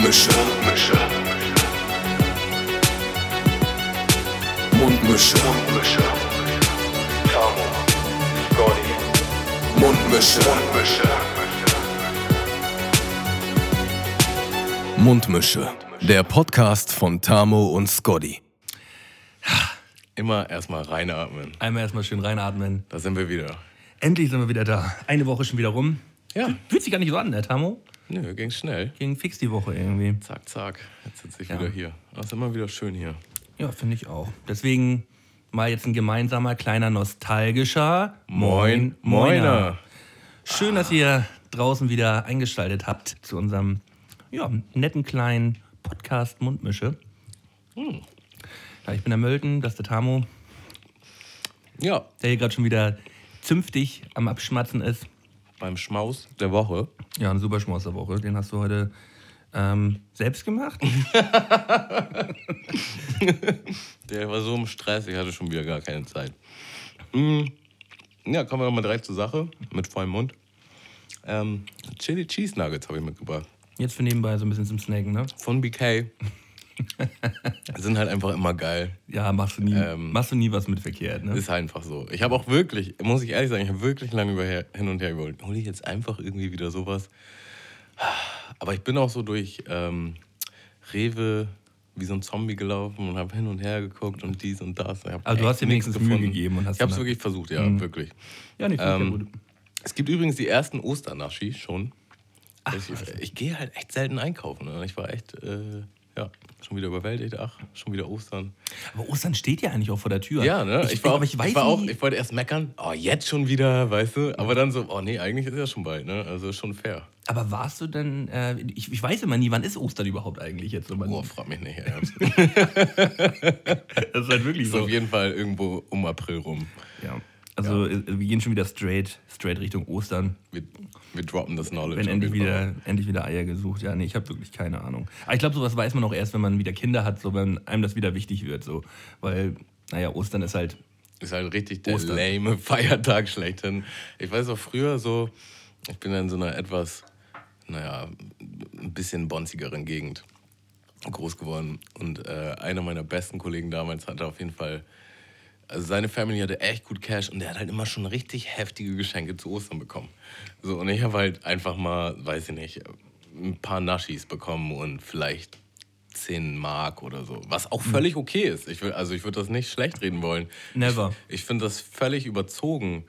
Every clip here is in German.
Mundmische. Mundmische. Mundmische. Mundmische. Tamo. Scotty. Mundmische. Mundmische. Mundmische. Der Podcast von Tamo und Scotty. Immer erstmal reinatmen. Einmal erstmal schön reinatmen. Da sind wir wieder. Endlich sind wir wieder da. Eine Woche schon wieder rum. Ja. Fühlt sich gar nicht so an, ne, Tamo? Nö, ging schnell. Ging fix die Woche irgendwie. Zack, zack. Jetzt sitze ich Ja. wieder hier. Das ist immer wieder schön hier. Ja, finde ich auch. Deswegen mal jetzt ein gemeinsamer, kleiner, nostalgischer Moin, Moiner. Schön, dass ihr draußen wieder eingeschaltet habt zu unserem ja, netten kleinen Podcast Mundmische. Hm. Ja, ich bin der Mölten, das ist der Tamo, Ja, der hier gerade schon wieder zünftig am Abschmatzen ist. Beim Schmaus der Woche. Ja, ein super Schmaus der Woche. Den hast du heute ähm, selbst gemacht? Der war so im Stress, ich hatte schon wieder gar keine Zeit. Mm, Ja, kommen wir doch mal direkt zur Sache. Mit vollem Mund. Ähm, Chili Cheese Nuggets habe ich mitgebracht. Jetzt für nebenbei so ein bisschen zum Snacken, ne? Von BK. Sind halt einfach immer geil. Ja, machst du nie, Ähm, machst du nie was mit verkehrt, ne? Ist halt einfach so. Ich habe auch wirklich, muss ich ehrlich sagen, ich habe wirklich lange über hin und her geholt. Hole ich jetzt einfach irgendwie wieder sowas? Aber ich bin auch so durch ähm, Rewe wie so ein Zombie gelaufen und habe hin und her geguckt und dies und das. Aber du hast dir nichts wenigstens Mühe gefunden. gegeben und hast Ich habe es wirklich versucht, ja, wirklich. Ja, nicht ich Ähm, gut. Es gibt übrigens die ersten Osternaschi schon. Ach, ich ich gehe halt echt selten einkaufen. Ne? Ich war echt, äh, ja, schon wieder überwältigt. Ach, schon wieder Ostern. Aber Ostern steht ja eigentlich auch vor der Tür. Ja, ne? Ich, war, auch, ich ich, war auch, ich wollte erst meckern, oh, jetzt schon wieder, weißt du? Aber dann so, oh nee, eigentlich ist ja schon bald, ne? Also schon fair. Aber warst du denn, äh, ich, ich weiß immer nie, wann ist Ostern überhaupt eigentlich jetzt? So, Boah, frag mich nicht, ernst. das ist halt wirklich ist auf jeden Fall irgendwo um April rum. Ja. Also äh, wir gehen schon wieder straight, straight Richtung Ostern. Wir, wir droppen das Knowledge. Wenn endlich Fall. wieder, endlich wieder Eier gesucht. Ja, nee, ich habe wirklich keine Ahnung. Aber ich glaube, sowas weiß man auch erst, wenn man wieder Kinder hat, so wenn einem das wieder wichtig wird. So. Weil, naja, Ostern ist halt. Ist halt richtig der Ostern. lame Feiertag schlechthin. Ich weiß auch früher so, ich bin in so einer etwas, naja, ein bisschen bonzigeren Gegend groß geworden. Und äh, einer meiner besten Kollegen damals hatte auf jeden Fall, also seine Family hatte echt gut Cash und der hat halt immer schon richtig heftige Geschenke zu Ostern bekommen. So, und ich habe halt einfach mal, weiß ich nicht, ein paar Naschis bekommen und vielleicht 10 Mark oder so. Was auch völlig okay ist. Ich will, also ich würde das nicht schlecht reden wollen. Never. Ich, ich finde das völlig überzogen,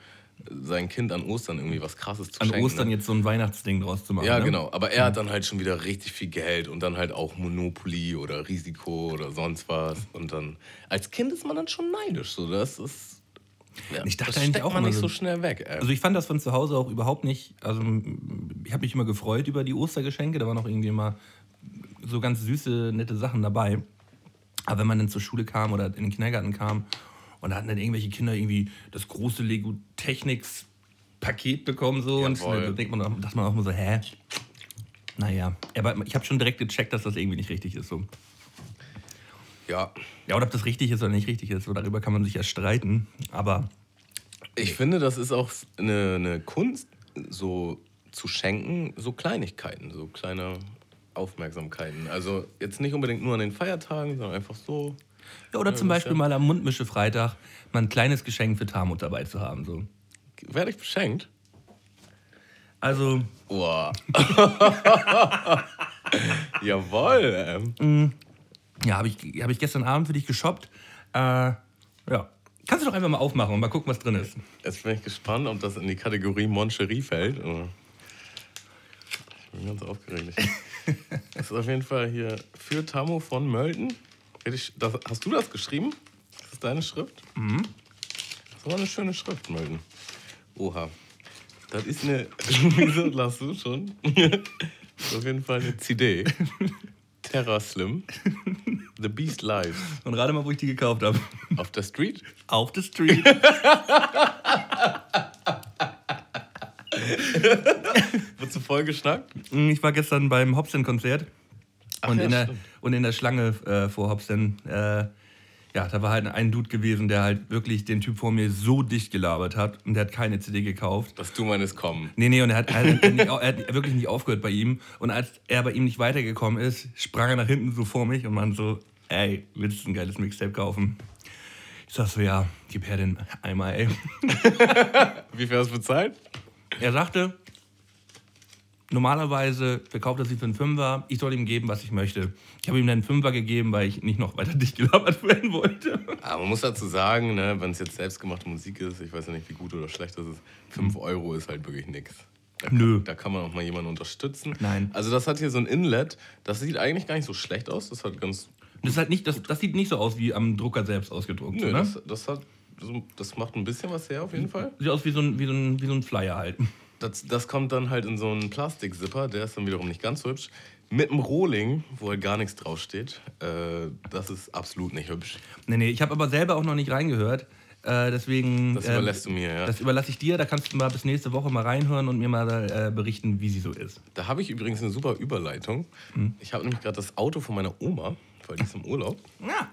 sein Kind an Ostern irgendwie was krasses zu An schenken. Ostern ne? jetzt so ein Weihnachtsding draus zu machen. Ja, ne? genau. Aber er hat dann halt schon wieder richtig viel Geld und dann halt auch Monopoly oder Risiko oder sonst was. Und dann, als Kind ist man dann schon neidisch. So, das ist. Ja, Ich dachte das eigentlich auch man nicht so- so schnell weg. Ey. Also ich fand das von zu Hause auch überhaupt nicht, also ich habe mich immer gefreut über die Ostergeschenke, da waren auch irgendwie immer so ganz süße, nette Sachen dabei. Aber wenn man dann zur Schule kam oder in den Kindergarten kam und da hatten dann irgendwelche Kinder irgendwie das große Lego Technics Paket bekommen so und Jawohl. da denkt man, auch- dachte man auch immer so, hä? Naja, aber ich habe schon direkt gecheckt, dass das irgendwie nicht richtig ist. So. ja, Ja, oder ob das richtig ist oder nicht richtig ist, so, darüber kann man sich ja streiten. Aber ich finde, das ist auch eine, eine Kunst, so zu schenken, so Kleinigkeiten, so kleine Aufmerksamkeiten. Also jetzt nicht unbedingt nur an den Feiertagen, sondern einfach so. Ja, oder zum das Beispiel ja- mal am Mundmische Freitag mal ein kleines Geschenk für Tamut dabei zu haben. So. Werde ich beschenkt? Also, Boah. Jawohl. Ähm. ja, habe ich, hab ich gestern Abend für dich geshoppt. Äh, ja. Kannst du doch einfach mal aufmachen und mal gucken, was drin ist. Jetzt bin ich gespannt, ob das in die Kategorie Moncherie fällt. Ich bin ganz aufgeregt. Das ist auf jeden Fall hier für Tamo von Mölten. Das- Hast du das geschrieben? Das ist deine Schrift? Mhm. Das war eine schöne Schrift, Mölten. Oha. Das ist eine. Wieso lachst du schon? Das ist auf jeden Fall eine CD. Terra Slim. The Beast Live. Und rate mal, wo ich die gekauft habe. Auf der Street. Auf der Street. Wird zu voll geschnackt? ich war gestern beim Hobson-Konzert. Ach Und, ja, in der- und in der Schlange äh, vor Hobson, äh, ja, da war halt ein Dude gewesen, der halt wirklich den Typ vor mir so dicht gelabert hat und der hat keine CD gekauft. Dass du meinst, komm. Nee, nee, und er hat, er, hat nicht, er hat wirklich nicht aufgehört bei ihm. Und als er bei ihm nicht weitergekommen ist, sprang er nach hinten so vor mich und man so, ey, willst du ein geiles Mixtape kaufen? Ich sag so, ja, gib her den Eimer, ey. Wie viel hast du bezahlt? Er sagte, normalerweise verkauft er sie für einen Fünfer, ich soll ihm geben, was ich möchte. Ich habe ihm dann einen Fünfer gegeben, weil ich nicht noch weiter dicht gelabert werden wollte. Aber man muss dazu sagen, ne, wenn es jetzt selbstgemachte Musik ist, ich weiß ja nicht, wie gut oder schlecht das ist, 5 Euro ist halt wirklich. Da kann, Nö. Da kann man auch mal jemanden unterstützen. Nein. Also das hat hier so ein Inlet, das sieht eigentlich gar nicht so schlecht aus. Das hat ganz. Das, halt nicht, das, das sieht nicht so aus wie am Drucker selbst ausgedruckt. Nö, ne? das, das hat. Das macht ein bisschen was her auf jeden Fall. Sieht aus wie so ein, wie so ein, wie so ein Flyer halt. Das, das kommt dann halt in so einen Plastiksipper, der ist dann wiederum nicht ganz hübsch. Mit einem Rohling, wo halt gar nichts draufsteht. Äh, das ist absolut nicht hübsch. Nee, nee, ich habe aber selber auch noch nicht reingehört. Äh, deswegen. Das äh, überlässt du mir, ja. Das überlasse ich dir. Da kannst du mal bis nächste Woche mal reinhören und mir mal äh, berichten, wie sie so ist. Da habe ich übrigens eine super Überleitung. Ich habe nämlich gerade das Auto von meiner Oma, weil die ist im Urlaub, Ja.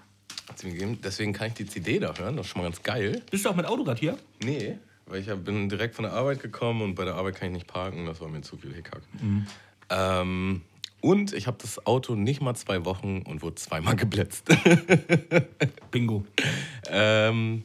hat sie mir gegeben. Deswegen kann ich die CD da hören. Das ist schon mal ganz geil. Bist du auch mit Autorad hier? Nee, weil ich bin direkt von der Arbeit gekommen und bei der Arbeit kann ich nicht parken. Das war mir zu viel Hickhack. Ähm, und ich habe das Auto nicht mal zwei Wochen und wurde zweimal geblitzt. Bingo. ähm,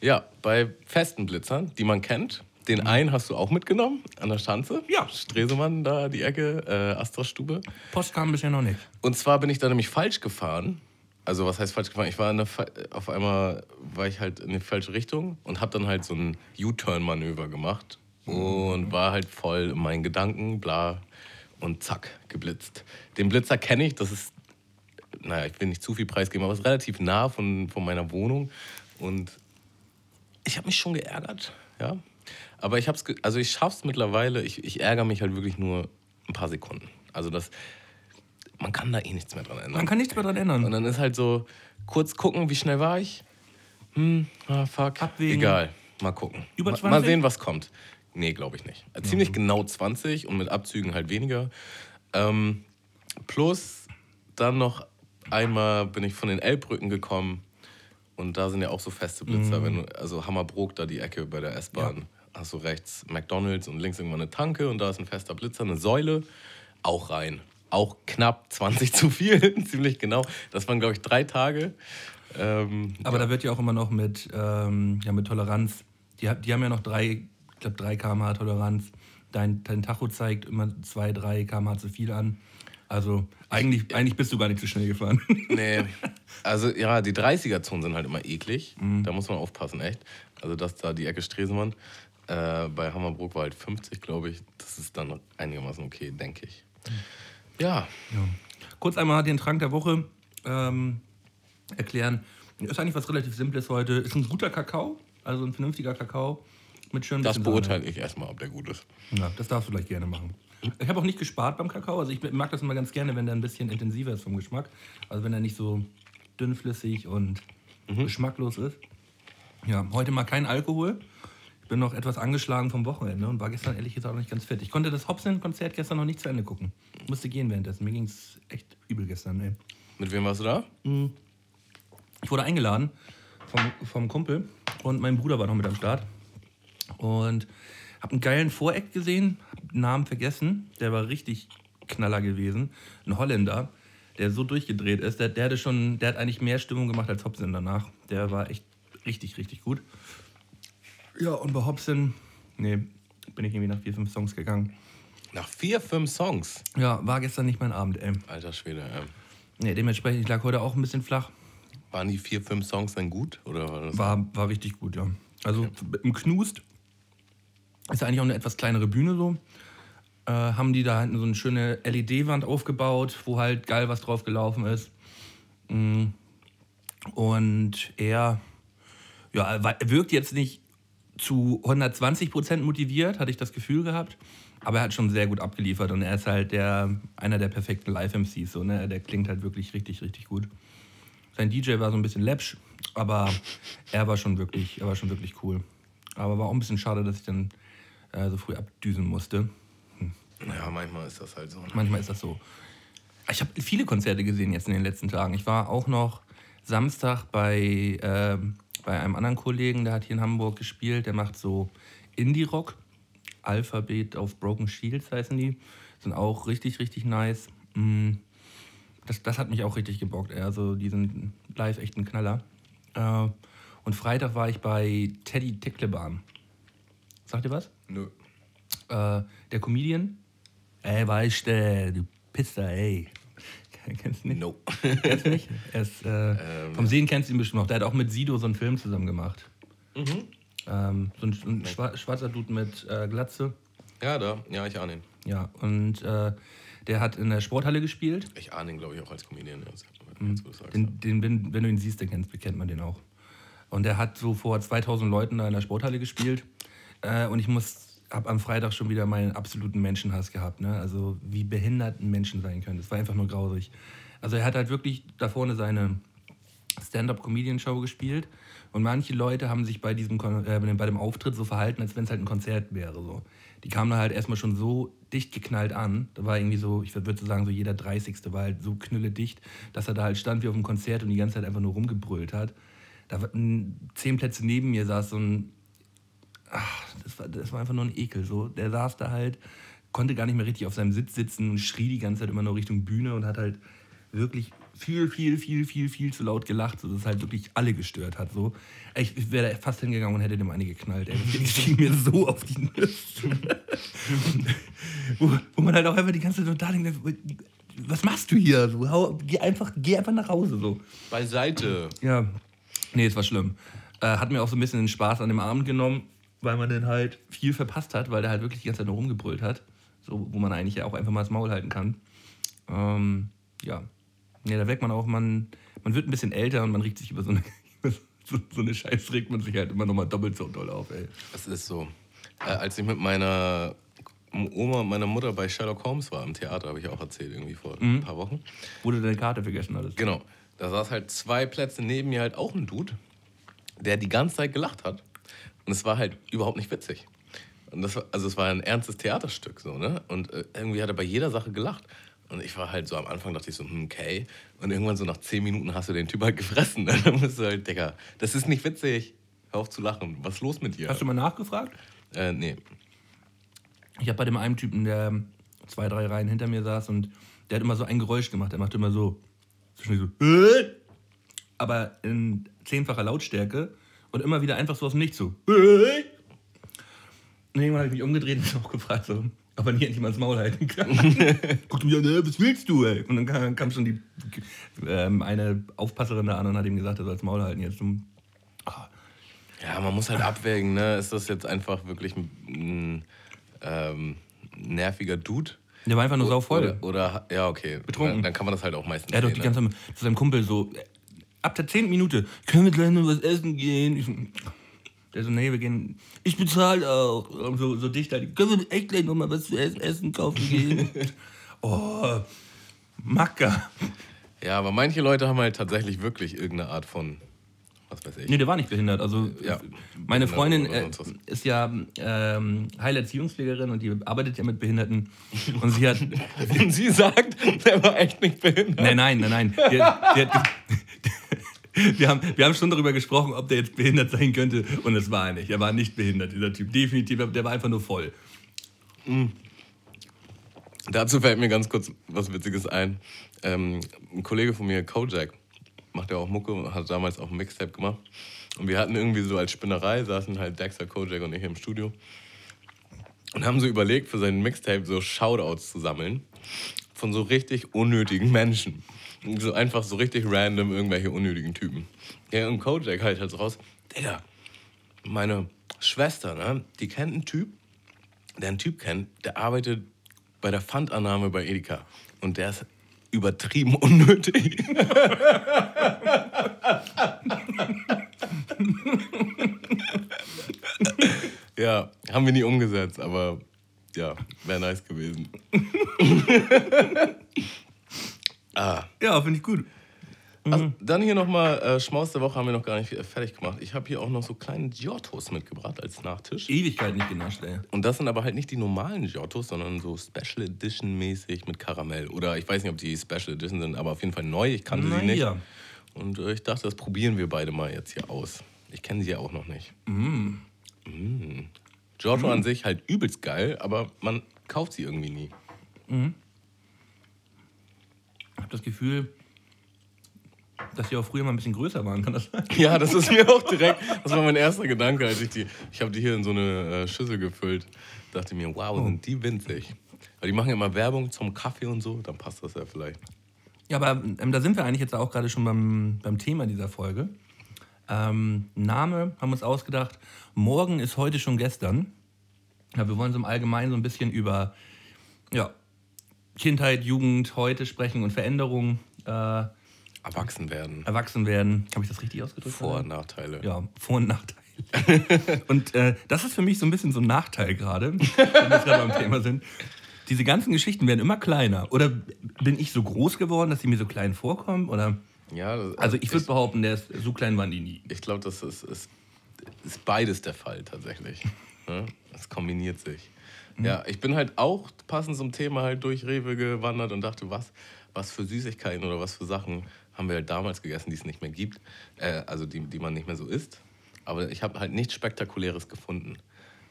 ja, bei festen Blitzern, die man kennt. Den einen hast du auch mitgenommen an der Schanze. Ja. Stresemann, da die Ecke, äh, Astra-Stube. Post kam bisher noch nicht. Und zwar bin ich da nämlich falsch gefahren. Also was heißt falsch gefahren? Ich war in der, auf einmal war ich halt in die falsche Richtung und habe dann halt so ein U-Turn-Manöver gemacht und war halt voll in meinen Gedanken, bla und zack geblitzt. Den Blitzer kenne ich. Das ist, naja, ich will nicht zu viel preisgeben, aber es ist relativ nah von, von meiner Wohnung und ich habe mich schon geärgert, ja. Aber ich hab's, also ich schaff's mittlerweile. Ich, ich ärgere mich halt wirklich nur ein paar Sekunden. Also das, man kann da eh nichts mehr dran ändern. Man kann nichts mehr dran Und ändern. dann ist halt so, kurz gucken, wie schnell war ich? Hm, ah, fuck. Abwägen. Egal, mal gucken. Über Ma- 20? Mal sehen, was kommt. Nee, glaube ich nicht. Äh, Ziemlich genau 20 und mit Abzügen halt weniger. Ähm, plus dann noch einmal bin ich von den Elbbrücken gekommen und da sind ja auch so feste Blitzer. Wenn du, also Hammerbrook, da die Ecke bei der S-Bahn. Hast du rechts McDonalds und links irgendwann eine Tanke und da ist ein fester Blitzer, eine Säule. Auch rein. Auch knapp 20 zu viel, ziemlich genau. Das waren, glaube ich, drei Tage. Ähm, Aber da wird ja auch immer noch mit, ähm, ja, mit Toleranz. Die, die haben ja noch drei, ich glaube, 3 km/h Toleranz. Dein, dein Tacho zeigt immer 2, 3 km/h zu viel an. Also eigentlich, eigentlich bist du gar nicht zu schnell gefahren. Nee, also ja, die 30er-Zonen sind halt immer eklig. Da muss man aufpassen, echt. Also das da die Ecke Stresemann. Äh, bei Hammerbrook war halt 50, glaube ich. Das ist dann einigermaßen okay, denke ich. Ja, Kurz einmal den Trank der Woche ähm, erklären. Ist eigentlich was relativ Simples heute. Ist ein guter Kakao, also ein vernünftiger Kakao mit schön das beurteile ich erstmal, ob der gut ist. Ja, das darfst du gleich gerne machen. Ich habe auch nicht gespart beim Kakao. Also ich mag das immer ganz gerne, wenn der ein bisschen intensiver ist vom Geschmack. Also wenn er nicht so dünnflüssig und geschmacklos ist. Ja, heute mal kein Alkohol. Ich bin noch etwas angeschlagen vom Wochenende und war gestern ehrlich gesagt auch nicht ganz fit. Ich konnte das Hobson-Konzert gestern noch nicht zu Ende gucken. Musste gehen währenddessen. Mir ging es echt übel gestern. Ey. Mit wem warst du da? Ich wurde eingeladen vom, vom Kumpel und mein Bruder war noch mit am Start. Und habe einen geilen Voreck gesehen, hab den Namen vergessen. Der war richtig Knaller gewesen. Ein Holländer, der so durchgedreht ist. Der, der, hatte schon, der hat eigentlich mehr Stimmung gemacht als Hobson danach. Der war echt richtig, richtig gut. Ja, und bei Hobson, nee, bin ich irgendwie nach vier, fünf Songs gegangen. Nach vier, fünf Songs. Ja, war gestern nicht mein Abend, ey. Alter Schwede, ja. Nee, dementsprechend, ich lag heute auch ein bisschen flach. Waren die vier, fünf Songs dann gut? Oder war War, war richtig gut, ja. Also im Knust ist eigentlich auch eine etwas kleinere Bühne so. Äh, haben die da hinten so eine schöne LED-Wand aufgebaut, wo halt geil was drauf gelaufen ist. Mm. Und er, ja, wirkt jetzt nicht zu 120 Prozent motiviert, hatte ich das Gefühl gehabt. Aber er hat schon sehr gut abgeliefert und er ist halt der, einer der perfekten Live-MCs. So, ne? Der klingt halt wirklich richtig, richtig gut. Sein DJ war so ein bisschen läppsch, aber er war schon wirklich, er war schon wirklich cool. Aber war auch ein bisschen schade, dass ich dann äh, so früh abdüsen musste. Ja, manchmal ist das halt so. ne? Manchmal ist das so. Ich habe viele Konzerte gesehen jetzt in den letzten Tagen. Ich war auch noch Samstag bei, ähm, bei einem anderen Kollegen, der hat hier in Hamburg gespielt, der macht so Indie-Rock. Alphabet auf Broken Shields heißen die. Sind auch richtig, richtig nice. Mm, Das, das hat mich auch richtig gebockt. Also die sind live echt ein Knaller. Äh, Und Freitag war ich bei Teddy Teckleban. Sagt ihr was? Nö. Äh, der Comedian. Ey, weißt du, du Pisser, ey. Kennst du nicht? No. Kennst du nicht? Er ist, äh, vom Sehen kennst du ihn bestimmt noch. Der hat auch mit Sido so einen Film zusammen gemacht. Ähm, so ein, ein schwa- schwarzer Dude mit äh, Glatze. Ja, da. Ja, ich ahne ihn. Ja, und äh, der hat in der Sporthalle gespielt. Ich ahne ihn, glaube ich, auch als Comedian. Jetzt, sagst. Den, den, wenn, wenn du ihn siehst, dann kennst, kennt man den auch. Und der hat so vor 2000 Leuten da in der Sporthalle gespielt. Äh, und ich muss, habe am Freitag schon wieder meinen absoluten Menschenhass gehabt. Ne? Also wie behindert ein Menschen sein können. Das war einfach nur grausig. Also er hat halt wirklich da vorne seine Stand-up-Comedian-Show gespielt. Und manche Leute haben sich bei diesem äh, bei dem Auftritt so verhalten, als wenn es halt ein Konzert wäre. So. Die kamen da halt erstmal schon so dicht geknallt an. Da war irgendwie so, ich würde sagen, so jeder 30. war halt so knülledicht, dass er da halt stand wie auf einem Konzert und die ganze Zeit einfach nur rumgebrüllt hat. Da zehn Plätze neben mir saß so ein ach, das war, das war einfach nur ein Ekel. So. Der saß da halt, konnte gar nicht mehr richtig auf seinem Sitz sitzen und schrie die ganze Zeit immer nur Richtung Bühne und hat halt wirklich viel, viel, viel, viel, viel zu laut gelacht, sodass es halt wirklich alle gestört hat. So. Ich, ich wäre fast hingegangen und hätte dem eine geknallt. Ey. Das ging mir so auf die Nüsse. wo, wo man halt auch einfach die ganze Zeit so da denkt, was machst du hier? So, hau, geh, einfach, geh einfach nach Hause. So. Beiseite. Ja, nee, es war schlimm. Äh, hat mir auch so ein bisschen den Spaß an dem Abend genommen, weil man dann halt viel verpasst hat, weil der halt wirklich die ganze Zeit nur rumgebrüllt hat. So, wo man eigentlich ja auch einfach mal das Maul halten kann. Ähm, ja. Ja, da wirkt man auch, man, man wird ein bisschen älter und man regt sich über so eine, so, so eine Scheiße, regt man sich halt immer nochmal doppelt so doll auf, ey. Es ist so. Äh, als ich mit meiner Oma und meiner Mutter bei Sherlock Holmes war im Theater, habe ich auch erzählt, irgendwie vor ein paar Wochen. Wo du deine Karte vergessen hattest. Genau. Da saß halt zwei Plätze neben mir halt auch ein Dude, der die ganze Zeit gelacht hat. Und es war halt überhaupt nicht witzig. Und das also es war ein ernstes Theaterstück so, ne? Und äh, irgendwie hat er bei jeder Sache gelacht. Und ich war halt so am Anfang dachte ich so, hm, okay. Und irgendwann so nach zehn Minuten hast du den Typ halt gefressen. Ne? Dann bist du halt, Digga, das ist nicht witzig. Hör auf zu lachen. Was ist los mit dir? Hast du mal nachgefragt? Äh, nee. Ich habe bei dem einen Typen, der zwei, drei Reihen hinter mir saß und der hat immer so ein Geräusch gemacht. Der machte immer so. so aber in zehnfacher Lautstärke und immer wieder einfach so aus dem Nichts so. "Äh?" Und irgendwann habe ich mich umgedreht und auch gefragt, so, ob er nicht endlich mal ins Maul halten kann. Guckte mich an, "Äh, was willst du, ey? Und dann kam, kam schon die ähm, eine Aufpasserin da an und hat ihm gesagt, er soll das Maul halten jetzt. Und, Ja, man muss halt abwägen, ne? Ist das jetzt einfach wirklich ein, ähm, nerviger Dude? der war einfach nur sauvoll. Oder, oder ja, okay. Betrunken. Dann, dann kann man das halt auch meistens Er hat doch die sehen, ganze ne? Zeit zu seinem Kumpel so, äh, ab der zehnten Minute, können wir gleich noch was essen gehen? Ich, der so, nee, wir gehen, ich bezahle auch. Und so, so dicht halt, können wir echt gleich noch mal was zu essen, essen kaufen gehen? oh, Macker. Ja, aber manche Leute haben halt tatsächlich wirklich irgendeine Art von, was weiß ich. Nee, der war nicht behindert. Also Ja. meine Freundin äh, ist ja ähm, Heilerziehungspflegerin und die arbeitet ja mit Behinderten. Und sie hat, Und sie sagt, der war echt nicht behindert. Nein, nein, nein, nein. Die, die hat, wir, haben, wir haben schon darüber gesprochen, ob der jetzt behindert sein könnte. Und das war er nicht. Er war nicht behindert, dieser Typ. Definitiv, der war einfach nur voll. Dazu fällt mir ganz kurz was Witziges ein. Ähm, ein Kollege von mir, Kojak, macht ja auch Mucke hat damals auch ein Mixtape gemacht. Und wir hatten irgendwie so als Spinnerei, saßen halt Dexter, Kojak und ich im Studio und haben so überlegt, für seinen Mixtape so Shoutouts zu sammeln von so richtig unnötigen Menschen. So einfach so richtig random irgendwelche unnötigen Typen. Ja, und Kojak halt halt so raus, Digga, meine Schwester, ne, die kennt einen Typ, der einen Typ kennt, der arbeitet bei der Pfandannahme bei Edeka. Und der ist übertrieben unnötig. ja, haben wir nie umgesetzt, aber ja, wäre nice gewesen. Ah. Ja, finde ich gut. Also, dann hier nochmal, äh, Schmaus der Woche haben wir noch gar nicht äh, fertig gemacht. Ich habe hier auch noch so kleine Giottos mitgebracht als Nachtisch. Ewigkeit nicht genascht, ey. Und das sind aber halt nicht die normalen Giottos, sondern so Special Edition mäßig mit Karamell. Oder ich weiß nicht, ob die Special Edition sind, aber auf jeden Fall neu. Ich kannte sie nicht. Naja. Und äh, ich dachte, das probieren wir beide mal jetzt hier aus. Ich kenne sie ja auch noch nicht. Mm. Giorgio an sich halt übelst geil, aber man kauft sie irgendwie nie. Ich habe das Gefühl, dass die auch früher mal ein bisschen größer waren. Kann das sein? Ja, das ist mir auch direkt, das war mein erster Gedanke, als ich die, ich habe die hier in so eine äh, Schüssel gefüllt. Dachte mir, wow, sind die winzig. Weil die machen ja immer Werbung zum Kaffee und so, dann passt das ja vielleicht. Ja, aber ähm, da sind wir eigentlich jetzt auch gerade schon beim, beim Thema dieser Folge. Ähm, Name haben wir uns ausgedacht. Morgen ist heute schon gestern. Ja, wir wollen so im Allgemeinen so ein bisschen über ja, Kindheit, Jugend, heute sprechen und Veränderungen, äh, Erwachsen werden. erwachsen werden. Habe ich das richtig ausgedrückt? Vor- und Nachteile. Ja, Vor- und Nachteile. und äh, das ist für mich so ein bisschen so ein Nachteil gerade, wenn wir gerade beim Thema sind. Diese ganzen Geschichten werden immer kleiner. Oder bin ich so groß geworden, dass sie mir so klein vorkommen? Oder Ja, das, also ich würde behaupten, der ist, so klein waren die nie. Ich glaube, das ist, ist, ist beides der Fall tatsächlich. Ne? Es kombiniert sich. Ja, ich bin halt auch passend zum Thema halt durch Rewe gewandert und dachte, was, was für Süßigkeiten oder was für Sachen haben wir halt damals gegessen, die es nicht mehr gibt. Äh, also die, die man nicht mehr so isst. Aber ich habe halt nichts Spektakuläres gefunden.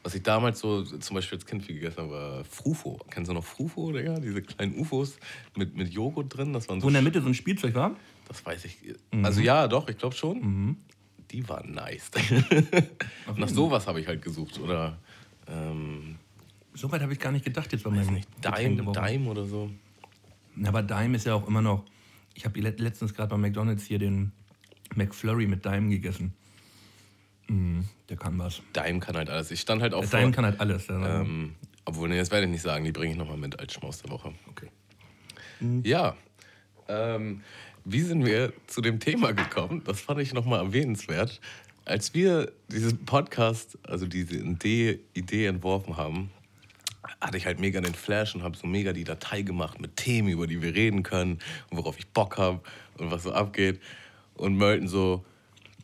Was ich damals so zum Beispiel als Kind viel gegessen habe, war Frufo. Kennst du noch Frufo, Digga? Diese kleinen Ufos mit, mit Joghurt drin. Das waren so Wo in der Mitte so ein Spielzeug war? das weiß ich. Also ja, doch, ich glaube schon. Die waren nice. Nach sowas habe ich halt gesucht. Oder ähm, So weit habe ich gar nicht gedacht jetzt bei meinem nicht, Dime. Dime oder so. Aber Dime ist ja auch immer noch. Ich habe letztens gerade bei McDonalds hier den McFlurry mit Dime gegessen. Mm, der kann was. Dime kann halt alles. Ich stand halt vor. Dime kann halt alles. Ja. ähm, obwohl, nee, das werde ich nicht sagen. Die bringe ich nochmal mit als Schmaus der Woche. okay. Ja. Ähm, wie sind wir zu dem Thema gekommen? Das fand ich nochmal erwähnenswert. Als wir diesen Podcast, also diese Idee, Idee entworfen haben, hatte ich halt mega den Flash und habe so mega die Datei gemacht mit Themen, über die wir reden können und worauf ich Bock habe und was so abgeht. Und Melton so,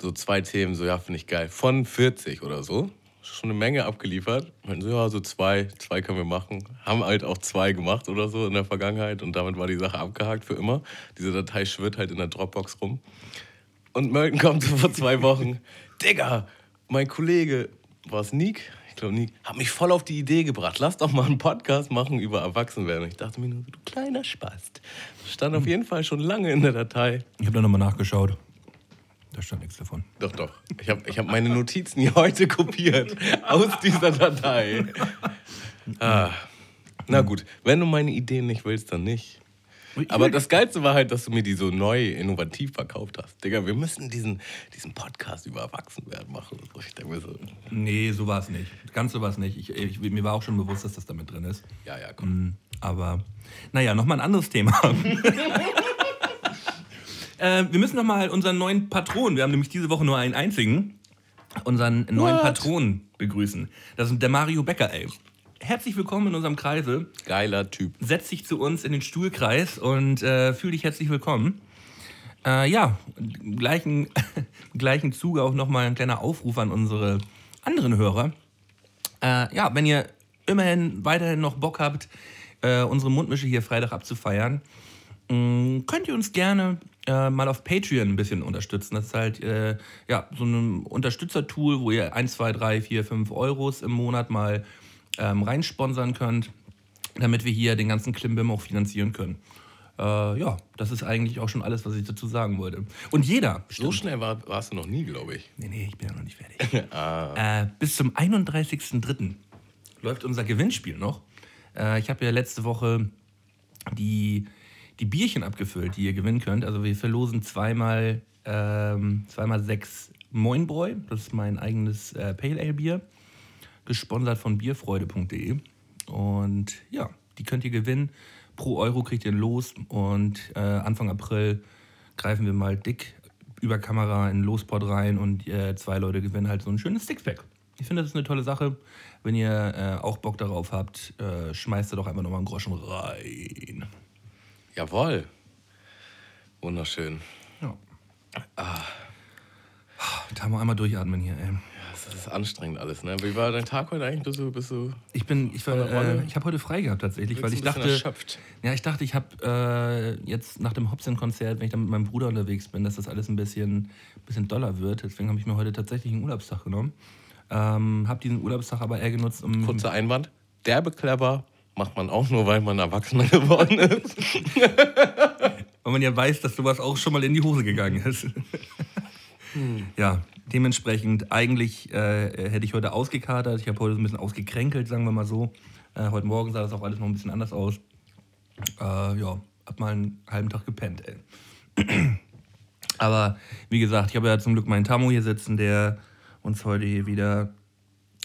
so zwei Themen, so ja, finde ich geil. Von 40 oder so. Schon eine Menge abgeliefert. Meinten so, ja, so zwei, zwei können wir machen. Haben halt auch zwei gemacht oder so in der Vergangenheit und damit war die Sache abgehakt für immer. Diese Datei schwirrt halt in der Dropbox rum. Und Melton kommt so vor zwei Wochen. Digga, mein Kollege, war es Nick? Ich glaube, Nick, hat mich voll auf die Idee gebracht. Lass doch mal einen Podcast machen über Erwachsenwerden. Ich dachte mir nur, du kleiner Spast. Das stand auf jeden Fall schon lange in der Datei. Ich habe da nochmal nachgeschaut. Da stand nichts davon. Doch, doch. Ich habe ich hab meine Notizen hier heute kopiert. Aus dieser Datei. Ah. Na gut, wenn du meine Ideen nicht willst, dann nicht. Aber das Geilste war halt, dass du mir die so neu, innovativ verkauft hast. Digga, wir müssen diesen, diesen Podcast über Erwachsenwerden machen. So. Ich denke mir so, Nee, so war es nicht. Ganz so war es nicht. Ich, ich, mir war auch schon bewusst, dass das damit drin ist. ja, ja, komm. Mm, Aber, naja, nochmal ein anderes Thema. äh, wir müssen nochmal unseren neuen Patron, wir haben nämlich diese Woche nur einen einzigen, unseren neuen What? Patron begrüßen. Das ist der Mario Becker, ey. Herzlich willkommen in unserem Kreise. Geiler Typ. Setz dich zu uns in den Stuhlkreis und äh, fühl dich herzlich willkommen. Äh, ja, im gleichen, im gleichen Zuge auch nochmal ein kleiner Aufruf an unsere anderen Hörer. Äh, ja, wenn ihr immerhin weiterhin noch Bock habt, äh, unsere Mundmische hier Freitag abzufeiern, mh, könnt ihr uns gerne äh, mal auf Patreon ein bisschen unterstützen. Das ist halt äh, ja, so ein Unterstützertool, wo ihr 1, 2, 3, 4, 5 Euros im Monat mal ähm, reinsponsern könnt, damit wir hier den ganzen Klimbim auch finanzieren können. Äh, ja, das ist eigentlich auch schon alles, was ich dazu sagen wollte. Und jeder, So schnell war, warst du noch nie, glaube ich. Nee, nee, ich bin ja noch nicht fertig. äh, bis zum 31.03. läuft unser Gewinnspiel noch. Äh, ich habe ja letzte Woche die, die Bierchen abgefüllt, die ihr gewinnen könnt. Also wir verlosen zweimal, ähm, zweimal sechs Moinbräu. Das ist mein eigenes äh, Pale Ale Bier. Gesponsert von bierfreude.de. Und ja, die könnt ihr gewinnen. Pro Euro kriegt ihr Los. Und äh, Anfang April greifen wir mal dick über Kamera in den Lospot rein und äh, zwei Leute gewinnen halt so ein schönes Sixpack. Ich finde, das ist eine tolle Sache. Wenn ihr äh, auch Bock darauf habt, äh, schmeißt ihr doch einfach nochmal einen Groschen rein. Jawohl. Wunderschön. Ja. Da haben wir einmal durchatmen hier, ey. Das ist anstrengend alles, ne? Wie war dein Tag heute eigentlich? Bist du, bist du Ich bin, ich, war, äh, ich habe heute frei gehabt tatsächlich, weil ich dachte, erschöpft. ja, ich dachte, ich habe äh, jetzt nach dem Hobson-Konzert, wenn ich dann mit meinem Bruder unterwegs bin, dass das alles ein bisschen, bisschen doller wird. Deswegen habe ich mir heute tatsächlich einen Urlaubstag genommen. Ähm, habe diesen Urlaubstag aber eher genutzt, um kurzer Einwand? Derbe clever macht man auch nur, weil man Erwachsener geworden ist. weil man ja weiß, dass sowas auch schon mal in die Hose gegangen ist. Ja, dementsprechend, eigentlich äh, hätte ich heute ausgekatert. Ich habe heute so ein bisschen ausgekränkelt, sagen wir mal so. Äh, heute Morgen sah das auch alles noch ein bisschen anders aus. Äh, ja, hab mal einen halben Tag gepennt, ey. Aber wie gesagt, ich habe ja zum Glück meinen Tamo hier sitzen, der uns heute hier wieder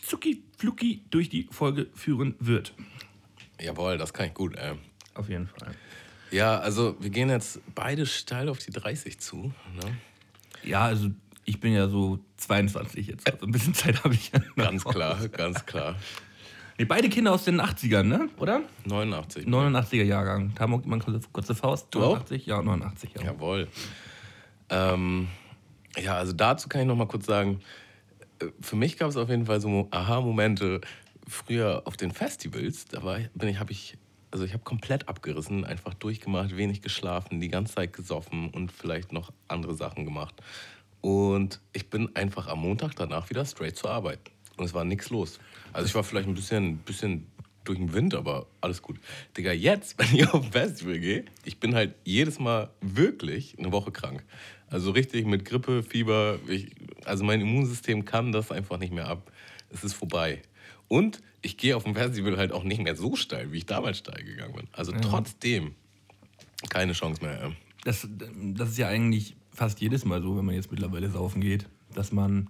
zucki flucki durch die Folge führen wird. Jawohl, das kann ich gut, ey. Auf jeden Fall. Ja, also wir gehen jetzt beide steil auf die 30 zu. Ne? Ja, also ich bin ja so 22 jetzt. Also ein bisschen Zeit habe ich ja. Ganz klar, ganz klar. Nee, beide Kinder aus den 80ern, ne? Oder? 89. 89er Jahrgang. Tamo, man kurze, kurze Faust. Du auch? 89? Ja, 89, ja. Jawohl. Ähm, ja, also dazu kann ich noch mal kurz sagen, äh, für mich gab es auf jeden Fall so Mo- Aha-Momente früher auf den Festivals. Da war, bin ich, habe ich, also ich habe komplett abgerissen, einfach durchgemacht, wenig geschlafen, die ganze Zeit gesoffen und vielleicht noch andere Sachen gemacht. Und ich bin einfach am Montag danach wieder straight zur Arbeit. Und es war nichts los. Also ich war vielleicht ein bisschen, bisschen durch den Wind, aber alles gut. Digga, jetzt, wenn ich auf ein Festival gehe, ich bin halt jedes Mal wirklich eine Woche krank. Also richtig mit Grippe, Fieber. Ich, also mein Immunsystem kann das einfach nicht mehr ab. Es ist vorbei. Und ich gehe auf dem Festival halt auch nicht mehr so steil, wie ich damals steil gegangen bin. Also trotzdem keine Chance mehr. Das, das ist ja eigentlich fast jedes Mal so, wenn man jetzt mittlerweile saufen geht, dass man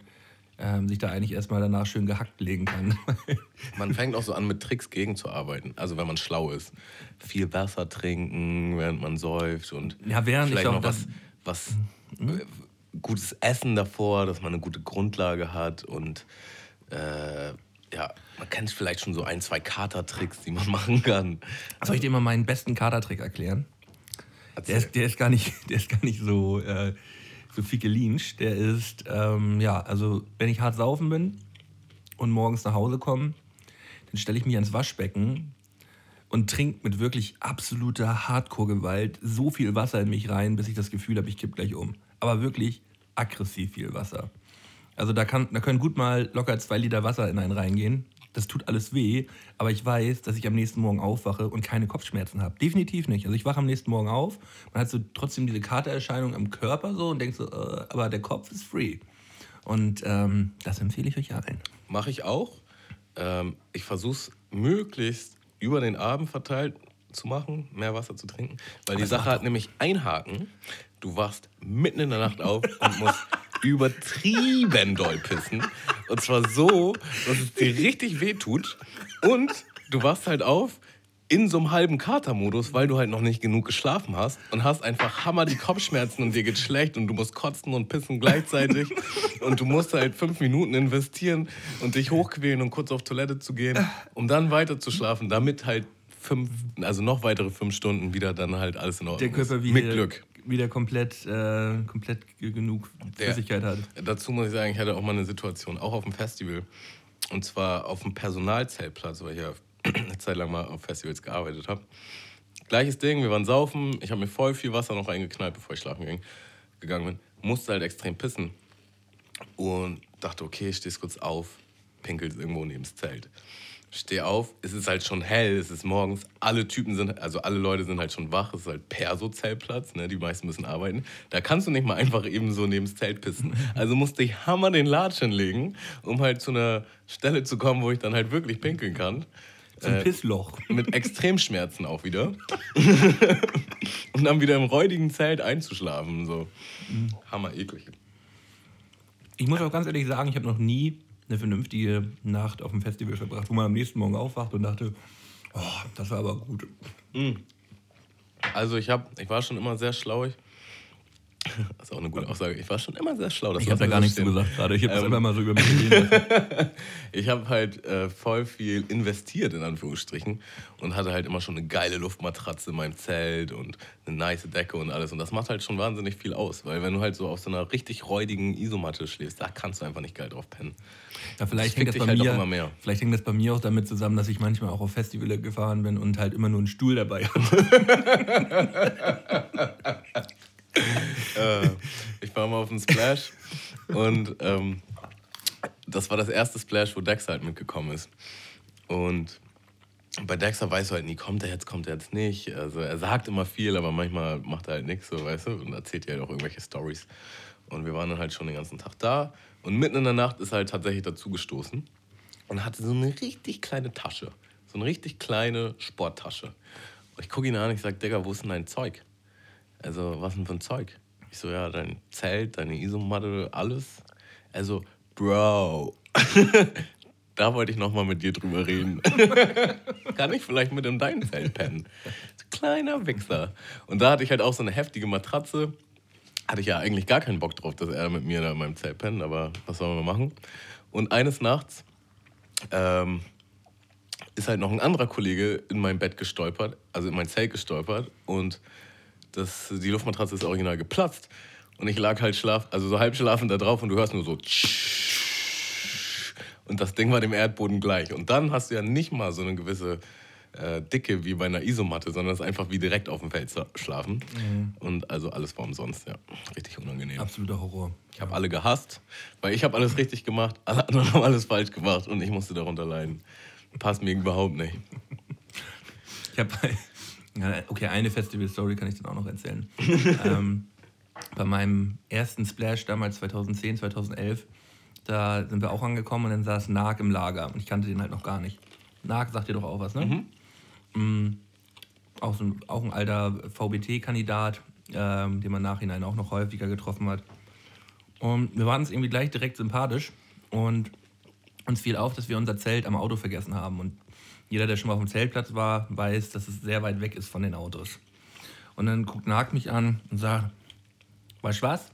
ähm, sich da eigentlich erstmal danach schön gehackt legen kann. Man fängt auch so an, mit Tricks gegenzuarbeiten. Also wenn man schlau ist. Viel Wasser trinken, während man säuft und Ja, während ich vielleicht auch noch was, was äh, gutes Essen davor, dass man eine gute Grundlage hat und äh, ja, man kennt vielleicht schon so ein, zwei Katertricks, die man machen kann. Soll ich dir mal meinen besten Katertrick erklären? Der ist, der ist gar nicht, der ist gar nicht so, äh, so fickelinsch. Der ist, ähm, ja, also wenn ich hart saufen bin und morgens nach Hause komme, dann stelle ich mich ans Waschbecken und trinke mit wirklich absoluter Hardcore-Gewalt so viel Wasser in mich rein, bis ich das Gefühl habe, ich kipp gleich um. Aber wirklich aggressiv viel Wasser. Also da, kann, da können gut mal locker zwei Liter Wasser in einen reingehen. Das tut alles weh, aber ich weiß, dass ich am nächsten Morgen aufwache und keine Kopfschmerzen habe. Definitiv nicht. Also ich wache am nächsten Morgen auf, man hat so trotzdem diese Katererscheinung am Körper so und denkt so, äh, aber der Kopf ist free. Und ähm, das empfehle ich euch allen. Mache ich auch. Ähm, ich versuche es möglichst über den Abend verteilt zu machen, mehr Wasser zu trinken. Weil die Sache hat nämlich einen Haken. Du wachst mitten in der Nacht auf und musst übertrieben doll pissen. Und zwar so, dass es dir richtig weh tut. Und du wachst halt auf in so einem halben Katermodus, weil du halt noch nicht genug geschlafen hast und hast einfach hammer die Kopfschmerzen und dir geht schlecht und du musst kotzen und pissen gleichzeitig und du musst halt fünf Minuten investieren und dich hochquälen und kurz auf Toilette zu gehen, um dann weiter zu schlafen, damit halt fünf, also noch weitere fünf Stunden wieder dann halt alles in Ordnung Der Körper ist. wieder, Mit Glück. Wieder komplett, äh, komplett genug Flüssigkeit hat. Dazu muss ich sagen, ich hatte auch mal eine Situation, auch auf dem Festival. Und zwar auf dem Personalzeltplatz, weil ich ja eine Zeit lang mal auf Festivals gearbeitet habe. Gleiches Ding, wir waren saufen, ich habe mir voll viel Wasser noch reingeknallt, bevor ich schlafen ging, gegangen bin. Musste halt extrem pissen. Und dachte, okay, ich stehst kurz auf, pinkelst irgendwo neben das Zelt. Steh auf, es ist halt schon hell, es ist morgens, alle Typen sind, also alle Leute sind halt schon wach, es ist halt Perso-Zeltplatz, ne, die meisten müssen arbeiten. Da kannst du nicht mal einfach eben so neben das Zelt pissen. Also musste ich Hammer den Latsch hinlegen, um halt zu einer Stelle zu kommen, wo ich dann halt wirklich pinkeln kann. So ein Pissloch. Mit Extremschmerzen auch wieder. Und dann wieder im räudigen Zelt einzuschlafen. So. Hammer eklig. Ich muss auch ganz ehrlich sagen, ich habe noch nie eine vernünftige Nacht auf dem Festival verbracht, wo man am nächsten Morgen aufwacht und dachte, oh, das war aber gut. Also ich, hab, ich war schon immer sehr schlau. Das ist auch eine gute Aussage. Ich war schon immer sehr schlau. Das Ich habe da gar wir nichts zu gesagt gerade. Ich habe das Ähm. einfach mal so über mich reden lassen. Ich habe halt äh, voll viel investiert, in Anführungsstrichen, und hatte halt immer schon eine geile Luftmatratze in meinem Zelt und eine nice Decke und alles. Und das macht halt schon wahnsinnig viel aus, weil wenn du halt so auf so einer richtig räudigen Isomatte schläfst, da kannst du einfach nicht geil drauf pennen. Ja, vielleicht fickt hängt, das bei halt auch mir, immer mehr. vielleicht hängt das bei mir auch damit zusammen, dass ich manchmal auch auf Festivals gefahren bin und halt immer nur einen Stuhl dabei habe. äh, ich war mal auf dem Splash und ähm, das war das erste Splash, wo Dexter halt mitgekommen ist. Und bei Dexter weißt du halt nie, kommt er jetzt, kommt er jetzt nicht. Also er sagt immer viel, aber manchmal macht er halt nichts, so weißt du, und erzählt dir halt auch irgendwelche Stories. Und wir waren dann halt schon den ganzen Tag da. Und mitten in der Nacht ist er halt tatsächlich dazugestoßen und hatte so eine richtig kleine Tasche. So eine richtig kleine Sporttasche. Und ich gucke ihn an ich sage, Digga, wo ist denn dein Zeug? Also, was denn für ein Zeug? Ich so, ja, dein Zelt, deine Isomatte, alles. Also, Bro, da wollte ich nochmal mit dir drüber reden. Kann ich vielleicht mit in deinem Zelt pennen? Kleiner Wichser. Und da hatte ich halt auch so eine heftige Matratze. Hatte ich ja eigentlich gar keinen Bock drauf, dass er mit mir da in meinem Zelt pennt, aber was sollen wir machen? Und eines Nachts ähm, ist halt noch ein anderer Kollege in mein Bett gestolpert, also in mein Zelt gestolpert und das, die Luftmatratze ist original geplatzt und ich lag halt schlaf, also so halb schlafend da drauf und du hörst nur so und das Ding war dem Erdboden gleich und dann hast du ja nicht mal so eine gewisse äh, Dicke wie bei einer Isomatte, sondern es ist einfach wie direkt auf dem Feld schlafen und also alles war umsonst, ja, richtig unangenehm. Absoluter Horror. Ich habe alle gehasst, weil ich habe alles richtig gemacht, alle anderen haben alles falsch gemacht und ich musste darunter leiden. Passt mir überhaupt nicht. Ich habe okay, eine Festival-Story kann ich dann auch noch erzählen. ähm, bei meinem ersten Splash damals 2010, 2011, da sind wir auch angekommen und dann saß Nag im Lager und ich kannte den halt noch gar nicht. Nag sagt dir doch auch was, ne? Mm, auch, so ein, auch ein alter VBT-Kandidat, ähm, den man nachhinein auch noch häufiger getroffen hat. Und wir waren uns irgendwie gleich direkt sympathisch und uns fiel auf, dass wir unser Zelt am Auto vergessen haben. Und jeder, der schon mal auf dem Zeltplatz war, weiß, dass es sehr weit weg ist von den Autos. Und dann guckt Nag mich an und sagt, weißt du was?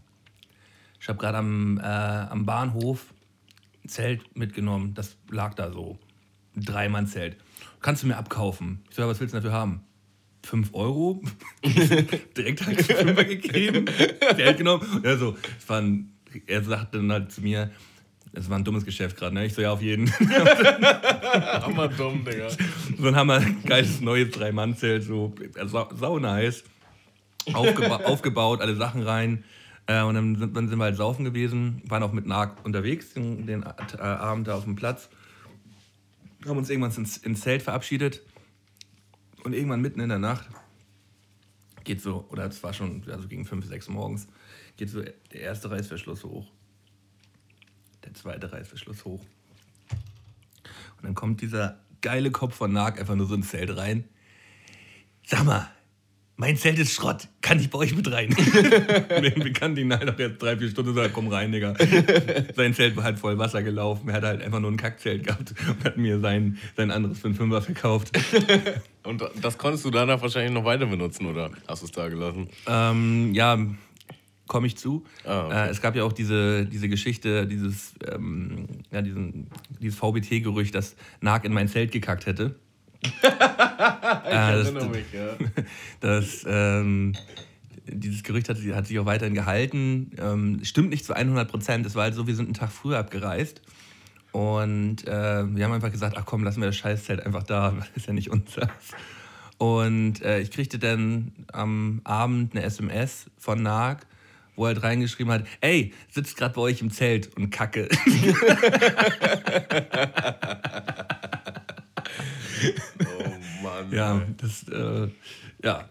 Ich habe gerade am, äh, am Bahnhof ein Zelt mitgenommen. Das lag da so. Ein Dreimann-Zelt. Kannst du mir abkaufen? Ich ja, was willst du dafür haben? 5 Euro? Direkt halt Fünfer gegeben, Geld genommen. Und er so, es war ein, er sagte dann halt zu mir, es war ein dummes Geschäft gerade, ne? Ich so, ja, auf jeden. Hammer dumm, Digga. so ein hammer geiles neues Drei-Mann-Zelt, so äh, sau, sau nice. Aufgeba aufgebaut, alle Sachen rein. Äh, und dann sind, dann sind wir halt saufen gewesen, waren auch mit Nag unterwegs, den, den äh, Abend da auf dem Platz. Haben uns irgendwann ins, ins Zelt verabschiedet. Und irgendwann mitten in der Nacht geht so, oder es war schon also gegen 5, 6 morgens, geht so der erste Reißverschluss hoch. Der zweite Reißverschluss hoch. Und dann kommt dieser geile Kopf von Nag einfach nur so ins Zelt rein. Sag mal, mein Zelt ist Schrott. Kann ich bei euch mit rein? Wir kannten ihn halt auch jetzt drei, vier Stunden. Sagt, komm rein, Digga. Sein Zelt war halt voll Wasser gelaufen. Er hat halt einfach nur ein Kackzelt gehabt und hat mir sein, sein anderes für einen Fünfer verkauft. Und das konntest du danach wahrscheinlich noch weiter benutzen, oder hast du es da gelassen? Ähm, ja, komme ich zu. Ah, okay. äh, es gab ja auch diese, diese Geschichte, dieses, ähm, ja, diesen, dieses VBT-Gerücht, dass Nag in mein Zelt gekackt hätte. äh, das, mich, ja. das, ähm, dieses Gerücht hat, hat sich auch weiterhin gehalten. Ähm, stimmt nicht zu 100 Prozent. Es war halt so, wir sind einen Tag früher abgereist. Und äh, wir haben einfach gesagt, ach komm, lassen wir das Scheißzelt einfach da, das ist ja nicht unser. Und äh, ich kriegte dann am Abend eine SMS von Nag, wo er halt reingeschrieben hat, ey, sitzt gerade bei euch im Zelt und kacke. Oh Mann. ja, das, äh, ja,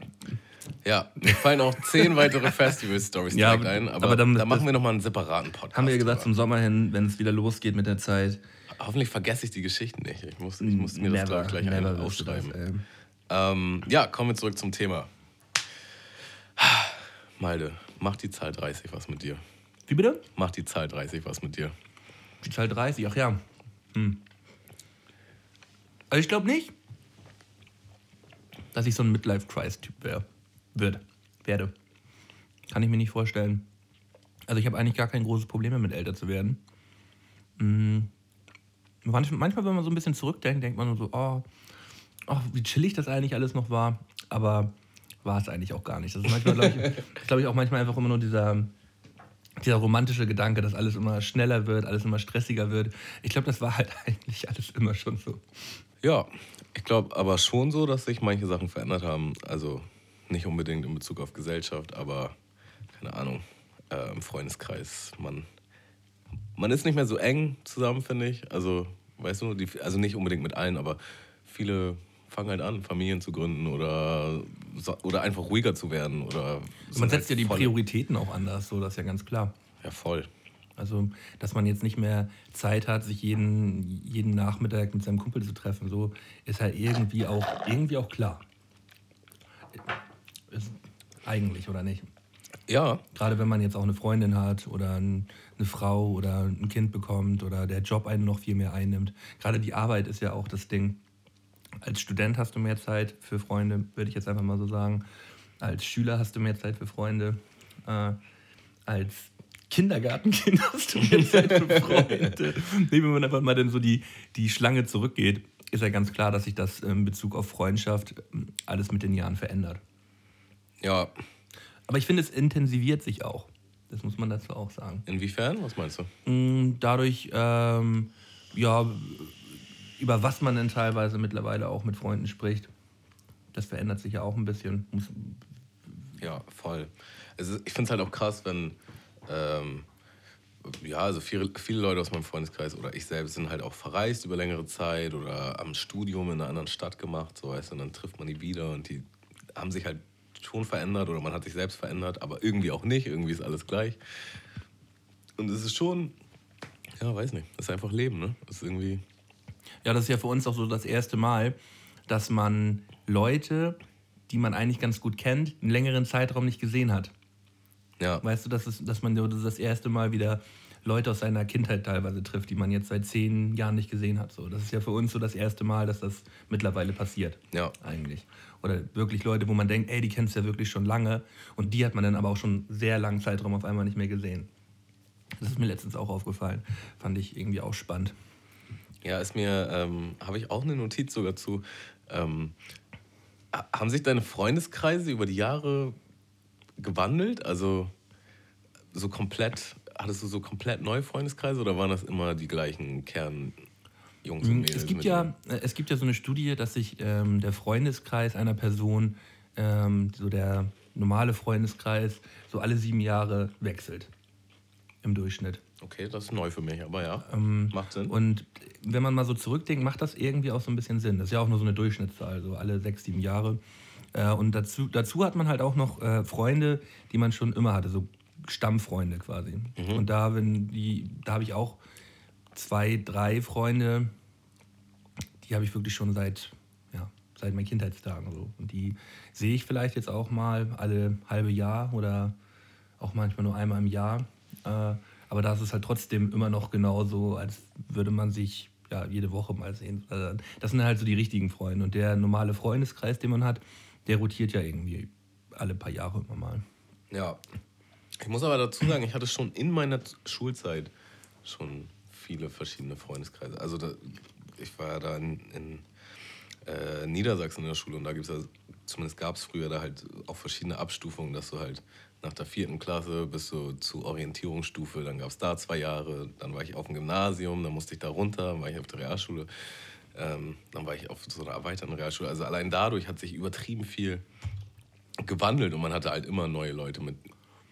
Ja, mir fallen auch zehn weitere Festival-Stories Ja, direkt ein, aber, aber dann- da machen das- wir nochmal einen separaten Podcast. haben wir gesagt, drüber. zum Sommer hin, wenn es wieder losgeht mit der Zeit. Hoffentlich vergesse ich die Geschichten nicht. Ich muss, ich muss mir das Never, gleich, gleich never ein- wirst du das, aufschreiben. ey. Ähm, ja, kommen wir zurück zum Thema. Malde, macht die Zahl 30 was mit dir? Wie bitte? Macht die Zahl 30 was mit dir? Die Zahl 30, ach ja. Hm. Also ich glaube nicht, dass ich so ein Midlife-Crisis-Typ wär, wird, werde. Kann ich mir nicht vorstellen. Also ich habe eigentlich gar kein großes Problem damit, älter zu werden. Mhm. Manchmal, wenn man so ein bisschen zurückdenkt, denkt man so, oh, oh, wie chillig das eigentlich alles noch war. Aber war es eigentlich auch gar nicht. Das ist manchmal, glaube ich, glaub ich, auch manchmal einfach immer nur dieser, dieser romantische Gedanke, dass alles immer schneller wird, alles immer stressiger wird. Ich glaube, das war halt eigentlich alles immer schon so. Ja, ich glaube aber schon so, dass sich manche Sachen verändert haben. Also nicht unbedingt in Bezug auf Gesellschaft, aber keine Ahnung, äh, im Freundeskreis. Man, man ist nicht mehr so eng zusammen, finde ich. Also, weißt du, die, also nicht unbedingt mit allen, aber viele fangen halt an, Familien zu gründen oder, oder einfach ruhiger zu werden. Oder man setzt halt ja die Prioritäten auch anders, so das ist ja ganz klar. Ja, voll. Also, dass man jetzt nicht mehr Zeit hat, sich jeden, jeden Nachmittag mit seinem Kumpel zu treffen, so ist halt irgendwie auch, irgendwie auch klar. Ist eigentlich, oder nicht? Ja. Gerade wenn man jetzt auch eine Freundin hat oder eine Frau oder ein Kind bekommt oder der Job einen noch viel mehr einnimmt. Gerade die Arbeit ist ja auch das Ding. Als Student hast du mehr Zeit für Freunde, würde ich jetzt einfach mal so sagen. Als Schüler hast du mehr Zeit für Freunde. Äh, als Kindergartenkind hast du mehr Zeit für Freunde. nee, wenn man einfach mal dann so die, die Schlange zurückgeht, ist ja ganz klar, dass sich das in Bezug auf Freundschaft ähm, alles mit den Jahren verändert. Ja. Aber ich finde, es intensiviert sich auch. Das muss man dazu auch sagen. Inwiefern? Was meinst du? Mm, dadurch, ähm, ja, über was man dann teilweise mittlerweile auch mit Freunden spricht. Das verändert sich ja auch ein bisschen. Ja, voll. Also ich finde es halt auch krass, wenn ähm, ja, also viele, viele Leute aus meinem Freundeskreis oder ich selbst sind halt auch verreist über längere Zeit oder am Studium in einer anderen Stadt gemacht, so weißt du, und dann trifft man die wieder und die haben sich halt schon verändert oder man hat sich selbst verändert, aber irgendwie auch nicht, irgendwie ist alles gleich. Und es ist schon, ja, weiß nicht, es ist einfach Leben, ne? Das ist irgendwie. Ja, das ist ja für uns auch so das erste Mal, dass man Leute, die man eigentlich ganz gut kennt, einen längeren Zeitraum nicht gesehen hat. Ja. Weißt du, dass, es, dass man das erste Mal wieder Leute aus seiner Kindheit teilweise trifft, die man jetzt seit zehn Jahren nicht gesehen hat. So, das ist ja für uns so das erste Mal, dass das mittlerweile passiert. Ja. Eigentlich. Oder wirklich Leute, wo man denkt, ey, die kennst du ja wirklich schon lange. Und die hat man dann aber auch schon sehr langen Zeitraum auf einmal nicht mehr gesehen. Das ist mir letztens auch aufgefallen. Fand ich irgendwie auch spannend. Ja, ist mir, ähm, habe ich auch eine Notiz sogar zu. Ähm, haben sich deine Freundeskreise über die Jahre gewandelt? Also so komplett, hattest du so komplett neue Freundeskreise oder waren das immer die gleichen Kernjungs und hm, Mädels? Es gibt, ja, äh, es gibt ja so eine Studie, dass sich ähm, der Freundeskreis einer Person, ähm, so der normale Freundeskreis, so alle sieben Jahre wechselt. Im Durchschnitt. Okay, das ist neu für mich, aber ja, ähm, macht Sinn. Und wenn man mal so zurückdenkt, macht das irgendwie auch so ein bisschen Sinn. Das ist ja auch nur so eine Durchschnittszahl, so alle sechs, sieben Jahre. Äh, und dazu, dazu hat man halt auch noch äh, Freunde, die man schon immer hatte, so Stammfreunde quasi. Mhm. Und da, da habe ich auch zwei, drei Freunde, die habe ich wirklich schon seit, ja, seit meinen Kindheitstagen. So. Und die sehe ich vielleicht jetzt auch mal alle halbe Jahr oder auch manchmal nur einmal im Jahr. Äh, aber da ist es halt trotzdem immer noch genauso, als würde man sich ja, jede Woche mal sehen. Also das sind halt so die richtigen Freunde. Und der normale Freundeskreis, den man hat, der rotiert ja irgendwie alle paar Jahre immer mal. Ja. Ich muss aber dazu sagen, ich hatte schon in meiner Schulzeit schon viele verschiedene Freundeskreise. Also da, ich war ja da in, in äh, Niedersachsen in der Schule und da gibt es ja, zumindest gab es früher da halt auch verschiedene Abstufungen, dass du halt nach der vierten Klasse bis du zur Orientierungsstufe, dann gab es da zwei Jahre, dann war ich auf dem Gymnasium, dann musste ich da runter, dann war ich auf der Realschule. Ähm, dann war ich auf so einer erweiterten Realschule. Also allein dadurch hat sich übertrieben viel gewandelt und man hatte halt immer neue Leute, mit,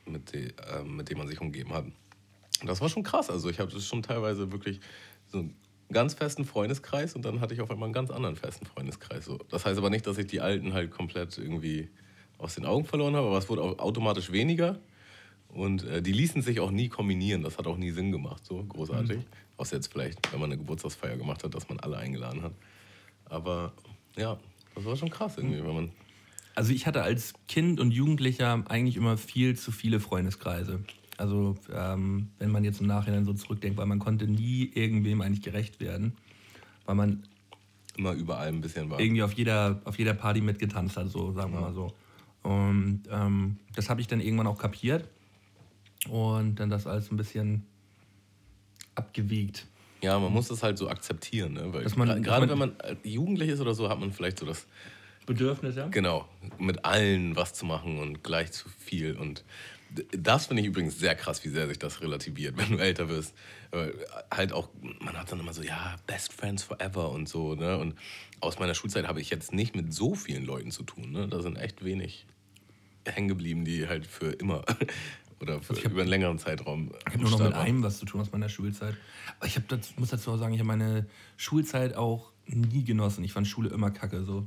mit, die, äh, mit denen man sich umgeben hat. Und das war schon krass. Also ich habe schon teilweise wirklich so einen ganz festen Freundeskreis und dann hatte ich auf einmal einen ganz anderen festen Freundeskreis. So. Das heißt aber nicht, dass ich die alten halt komplett irgendwie aus den Augen verloren habe, aber es wurde automatisch weniger. Und äh, die ließen sich auch nie kombinieren. Das hat auch nie Sinn gemacht, so großartig. Mhm. Außer jetzt vielleicht, wenn man eine Geburtstagsfeier gemacht hat, dass man alle eingeladen hat. Aber ja, das war schon krass irgendwie, wenn man. Also ich hatte als Kind und Jugendlicher eigentlich immer viel zu viele Freundeskreise. Also ähm, wenn man jetzt im Nachhinein so zurückdenkt, weil man konnte nie irgendwem eigentlich gerecht werden, weil man immer überall ein bisschen war. Irgendwie auf jeder, auf jeder Party mitgetanzt hat, so sagen wir mal so. Und ähm, das habe ich dann irgendwann auch kapiert und dann das alles ein bisschen abgewegt. Ja, man muss das halt so akzeptieren, ne? Weil man- gerade man- wenn man äh, jugendlich ist oder so, hat man vielleicht so das, Bedürfnis, ja? genau, mit allen was zu machen und gleich zu viel. Und das finde ich übrigens sehr krass, wie sehr sich das relativiert, wenn du älter wirst. Äh, Halt auch, man hat dann immer so, ja, Best Friends Forever und so, ne? Und aus meiner Schulzeit habe ich jetzt nicht mit so vielen Leuten zu tun, ne? Da sind echt wenig hängen geblieben, die halt für immer oder für, ich hab- über einen längeren Zeitraum Ich habe nur noch mit einem was zu tun aus meiner Schulzeit. Aber ich das, muss dazu auch sagen, ich habe meine Schulzeit auch nie genossen. Ich fand Schule immer kacke. So.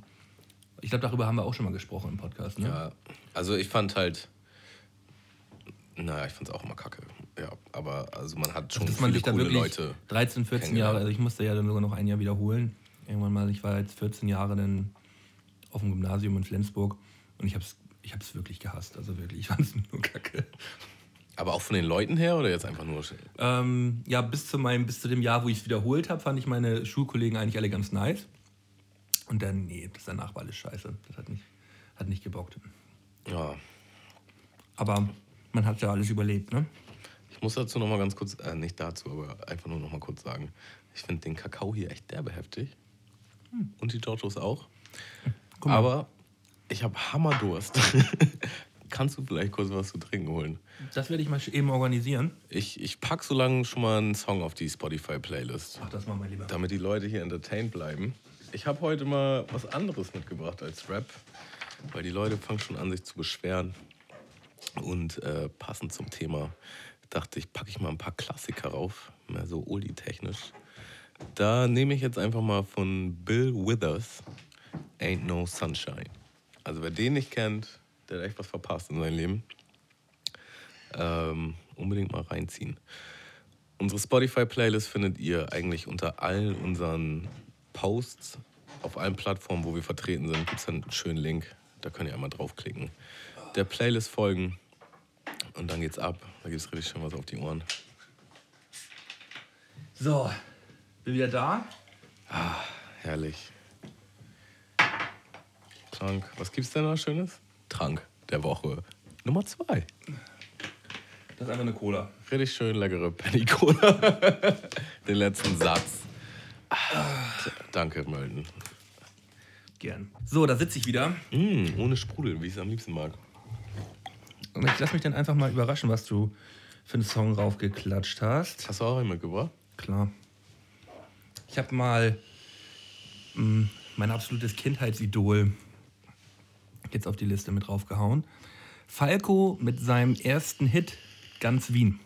Ich glaube, darüber haben wir auch schon mal gesprochen im Podcast. Ne? Ja, also ich fand halt, naja, ich fand es auch immer kacke. Ja, aber also man hat schon man viele coole Leute. 13, 14 kennengelernt. Jahre, also ich musste ja dann sogar noch ein Jahr wiederholen. Irgendwann mal, ich war jetzt 14 Jahre dann auf dem Gymnasium in Flensburg und ich habe es ich hab's wirklich gehasst. Also wirklich, ich fand es nur kacke. Aber auch von den Leuten her oder jetzt einfach nur. Ähm, ja, bis zu, meinem, bis zu dem Jahr, wo ich es wiederholt habe, fand ich meine Schulkollegen eigentlich alle ganz nice. Und dann, nee, das danach war alles scheiße. Das hat nicht, hat nicht gebockt. Ja, Aber man hat ja alles überlebt, ne? ich muss dazu noch mal ganz kurz, äh, nicht dazu, aber einfach nur noch mal kurz sagen. Ich finde den Kakao hier echt derbe heftig. Und die Giorgios auch. Mal. Aber ich habe Hammerdurst. Kannst du vielleicht kurz was zu trinken holen? Das werde ich mal eben organisieren. Ich, ich pack so lange schon mal einen Song auf die Spotify-Playlist. Ach, das machen wir lieber. damit die Leute hier entertained bleiben. Ich habe heute mal was anderes mitgebracht als Rap, weil die Leute fangen schon an, sich zu beschweren. Und äh, passend zum Thema dachte ich, packe ich mal ein paar Klassiker rauf, mehr so Oldie-technisch. Da nehme ich jetzt einfach mal von Bill Withers, Ain't No Sunshine. Also wer den nicht kennt, der hat echt was verpasst in seinem Leben. Ähm, unbedingt mal reinziehen. Unsere Spotify-Playlist findet ihr eigentlich unter all unseren Posts. Auf allen Plattformen, wo wir vertreten sind, gibt es einen schönen Link. Da könnt ihr einmal draufklicken. Der Playlist folgen und dann geht's ab. Da gibt es richtig schön was auf die Ohren. So, bin wieder da. Herrlich. Trank. Was gibt's denn da Schönes? Trank der Woche. Nummer zwei. Das ist einfach eine Cola. Richtig schön leckere Penny Cola. Den letzten Satz. Ah, danke, Mölden. Gern. So, da sitze ich wieder. Mm, ohne Sprudel, wie ich es am liebsten mag. Und ich lass mich dann einfach mal überraschen, was du für einen Song raufgeklatscht hast. Hast du auch einen mitgebracht? Klar. Ich habe mal mh, mein absolutes Kindheitsidol jetzt auf die Liste mit draufgehauen. Falco mit seinem ersten Hit, Ganz Wien.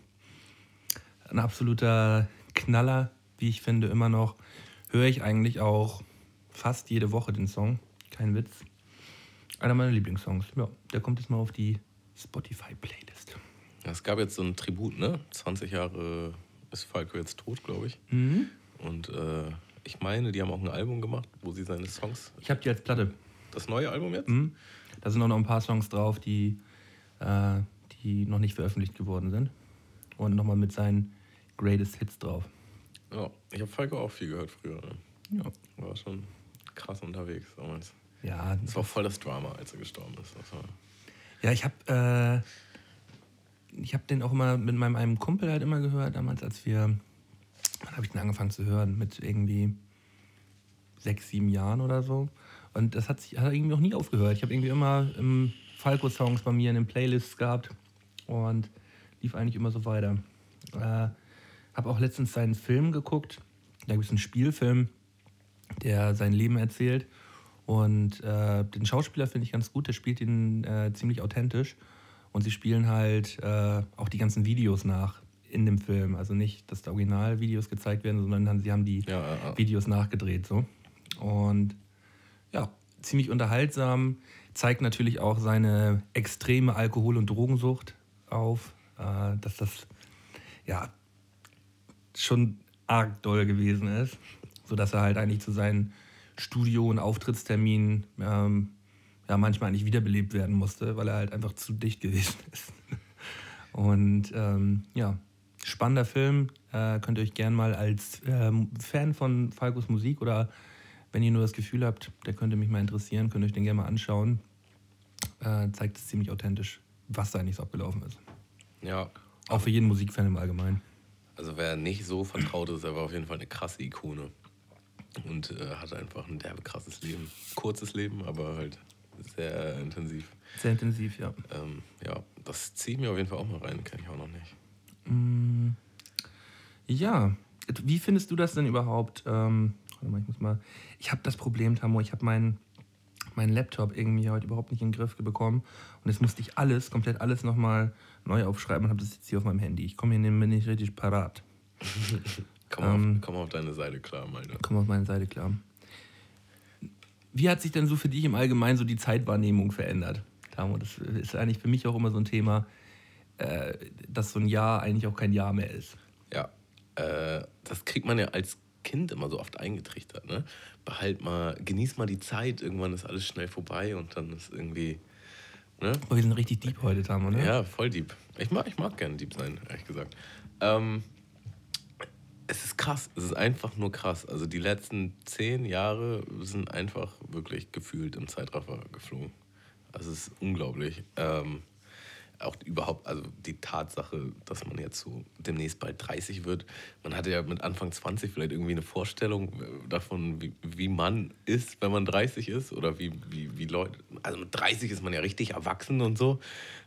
Ein absoluter Knaller, wie ich finde, immer noch. Höre ich eigentlich auch fast jede Woche den Song. Kein Witz. Einer meiner Lieblingssongs. Ja, der kommt jetzt mal auf die Spotify-Playlist. Ja, Es gab jetzt so ein Tribut, ne? 20 Jahre ist Falco jetzt tot, glaube ich. Und äh, ich meine, die haben auch ein Album gemacht, wo sie seine Songs. Ich habe die als Platte. Das neue Album jetzt? Mhm. Da sind auch noch ein paar Songs drauf, die, äh, die noch nicht veröffentlicht geworden sind. Und nochmal mit seinen Greatest Hits drauf. Ja, ich habe Falco auch viel gehört früher. Ne? Ja, War schon krass unterwegs damals. ja, Es war voll das Drama, als er gestorben ist. Das war ja ich habe äh, hab den auch immer mit meinem einem Kumpel halt immer gehört, damals, als wir. Wann habe ich den angefangen zu hören? Mit irgendwie sechs, sieben Jahren oder so. Und das hat, sich, hat irgendwie noch nie aufgehört. Ich habe irgendwie immer ähm, Falco-Songs bei mir in den Playlists gehabt und lief eigentlich immer so weiter. Äh, habe auch letztens seinen Film geguckt. Da gibt es einen Spielfilm, der sein Leben erzählt. Und äh, den Schauspieler finde ich ganz gut, der spielt ihn äh, ziemlich authentisch. Und sie spielen halt äh, auch die ganzen Videos nach in dem Film. Also nicht, dass da Originalvideos gezeigt werden, sondern sie haben die Ja, ja, ja. Videos nachgedreht. So. Und ja, ziemlich unterhaltsam. Zeigt natürlich auch seine extreme Alkohol- und Drogensucht auf, äh, dass das ja schon arg doll gewesen ist, sodass er halt eigentlich zu seinen Studio- und Auftrittsterminen ähm, ja, manchmal eigentlich wiederbelebt werden musste, weil er halt einfach zu dicht gewesen ist. Und ähm, ja, spannender Film. Äh, könnt ihr euch gern mal als ähm, Fan von Falcos Musik oder wenn ihr nur das Gefühl habt, der könnte mich mal interessieren, könnt ihr euch den gerne mal anschauen. Äh, zeigt es ziemlich authentisch, was da eigentlich so abgelaufen ist. Ja. Auch für jeden Musikfan im Allgemeinen. Also wer nicht so vertraut ist, der war auf jeden Fall eine krasse Ikone. Und äh, hat einfach ein derbe krasses Leben. Kurzes Leben, aber halt sehr intensiv. Sehr intensiv, ja. Ähm, ja, das ziehe ich mir auf jeden Fall auch mal rein, kenne ich auch noch nicht. Mm, Ja, wie findest du das denn überhaupt? Ähm, warte mal, ich muss mal. Ich habe das Problem, Tamo, ich habe meinen meinen Laptop irgendwie heute überhaupt nicht in den Griff bekommen. Und jetzt musste ich alles, komplett alles nochmal neu aufschreiben und habe das jetzt hier auf meinem Handy. Ich komme hier nicht richtig parat. Komm, Ähm. auf, komm auf deine Seite klar, Malte. Komm auf meine Seite klar. Wie hat sich denn so für dich im Allgemeinen so die Zeitwahrnehmung verändert? Tamo, das ist eigentlich für mich auch immer so ein Thema, äh, dass so ein Jahr eigentlich auch kein Jahr mehr ist. Ja, äh, das kriegt man ja als Kind immer so oft eingetrichtert, ne? Behalt mal, genieß mal die Zeit, irgendwann ist alles schnell vorbei und dann ist irgendwie, ne? Aber wir sind richtig deep heute, Tamo, ne? Ja, voll deep. Ich mag, ich mag gerne deep sein, ehrlich gesagt. Ähm, es ist krass, es ist einfach nur krass. Also die letzten zehn Jahre sind einfach wirklich gefühlt im Zeitraffer geflogen. Also es ist unglaublich. Ähm, auch überhaupt, also die Tatsache, dass man jetzt so demnächst bald 30 wird. Man hatte ja mit Anfang 20 vielleicht irgendwie eine Vorstellung davon, wie, wie man ist, wenn man 30 ist. Oder wie, wie, wie Leute. Also mit 30 ist man ja richtig erwachsen und so.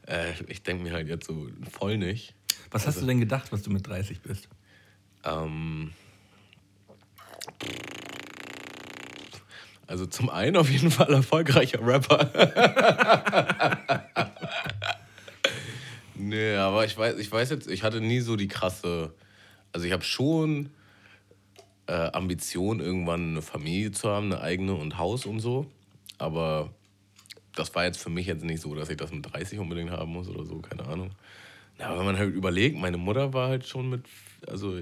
Äh, ich denke mir halt jetzt so voll nicht. Was hast du denn gedacht, was du mit 30 bist? Ähm, also zum einen auf jeden Fall erfolgreicher Rapper. nee, aber ich weiß, ich weiß jetzt, ich hatte nie so die krasse. Also ich habe schon äh, Ambition, irgendwann eine Familie zu haben, eine eigene und Haus und so. Aber das war jetzt für mich jetzt nicht so, dass ich das mit 30 unbedingt haben muss oder so, keine Ahnung. Ja, aber wenn man halt überlegt, meine Mutter war halt schon mit, also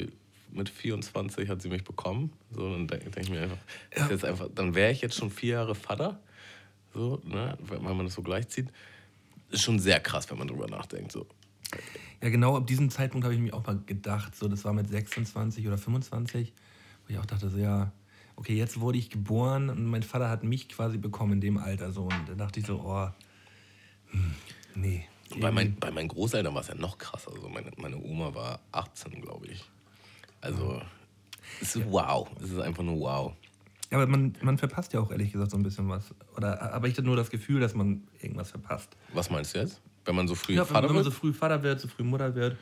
mit 24 hat sie mich bekommen. So, dann denke denk ich mir einfach, ist jetzt einfach dann wäre ich jetzt schon vier Jahre Vater. So, ne, wenn man das so gleichzieht. Ist schon sehr krass, wenn man drüber nachdenkt. So. Ja, genau ab diesem Zeitpunkt habe ich mir auch mal gedacht, so das war mit 26 oder 25, wo ich auch dachte, so ja, okay, jetzt wurde ich geboren und mein Vater hat mich quasi bekommen in dem Alter so und da dachte ich so, oh, hm, nee. Bei, mein, bei meinen Großeltern war es ja noch krasser. Also meine, meine Oma war 18, glaube ich. Also, es ist wow. Es ist einfach nur wow. Ja, aber man, man verpasst ja auch ehrlich gesagt so ein bisschen was. Oder aber ich hatte nur das Gefühl, dass man irgendwas verpasst. Was meinst du jetzt? Wenn man so früh Ja, wenn, Vater wenn man wird? so früh Vater wird, so früh Mutter wird.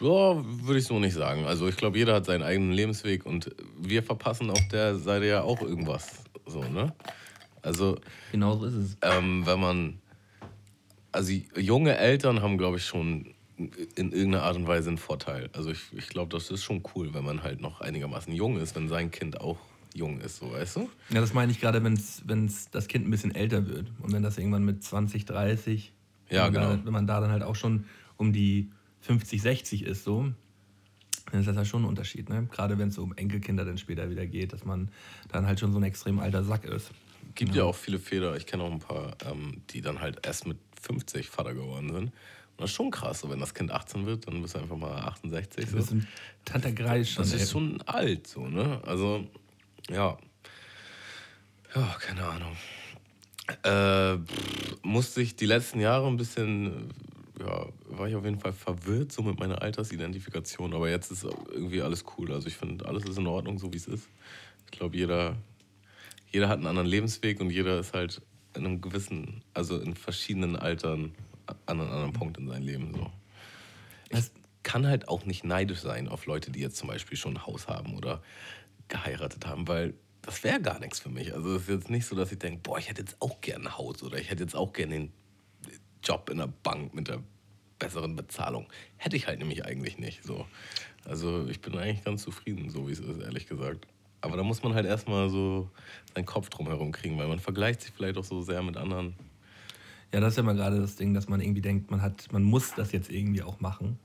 Ja, würde ich so nicht sagen. Also ich glaube, jeder hat seinen eigenen Lebensweg und wir verpassen auf der Seite ja auch irgendwas. So, ne? Also, Genau so ist es. ähm, wenn man. Also junge Eltern haben, glaube ich, schon in irgendeiner Art und Weise einen Vorteil. Also ich, ich glaube, das ist schon cool, wenn man halt noch einigermaßen jung ist, wenn sein Kind auch jung ist, so weißt du? Ja, das meine ich gerade, wenn das Kind ein bisschen älter wird. Und wenn das irgendwann mit 20, 30, Ja, wenn, man genau. da, wenn man da dann halt auch schon um die 50, 60 ist, so, dann ist das ja schon ein Unterschied. Ne? Gerade wenn es so um Enkelkinder dann später wieder geht, dass man dann halt schon so ein extrem alter Sack ist. Gibt ja auch viele Väter, ich kenne auch ein paar, ähm, die dann halt erst mit 50 Vater geworden sind. Das ist schon krass, so wenn das Kind 18 wird, dann bist du einfach mal 68. So. Das ist ein Tante Greis schon. Das ist schon alt, so, ne? Also, ja. Ja, keine Ahnung. Äh, musste ich die letzten Jahre ein bisschen, ja, war ich auf jeden Fall verwirrt so mit meiner Altersidentifikation, aber jetzt ist irgendwie alles cool. Also ich finde, alles ist in Ordnung, so wie es ist. Ich glaube, jeder, jeder hat einen anderen Lebensweg und jeder ist halt in einem gewissen, also in verschiedenen Altern an einem anderen Punkt in seinem Leben so. Ich Das- kann halt auch nicht neidisch sein auf Leute, die jetzt zum Beispiel schon ein Haus haben oder geheiratet haben, weil das wäre gar nichts für mich. Also es ist jetzt nicht so, dass ich denke, boah, ich hätte jetzt auch gerne ein Haus oder ich hätte jetzt auch gerne den Job in der Bank mit der besseren Bezahlung. Hätte ich halt nämlich eigentlich nicht. So. Also ich bin eigentlich ganz zufrieden, so wie es ist, ehrlich gesagt. Aber da muss man halt erstmal so seinen Kopf drum herum kriegen, weil man vergleicht sich vielleicht auch so sehr mit anderen. Ja, das ist ja mal gerade das Ding, dass man irgendwie denkt, man hat, man muss das jetzt irgendwie auch machen.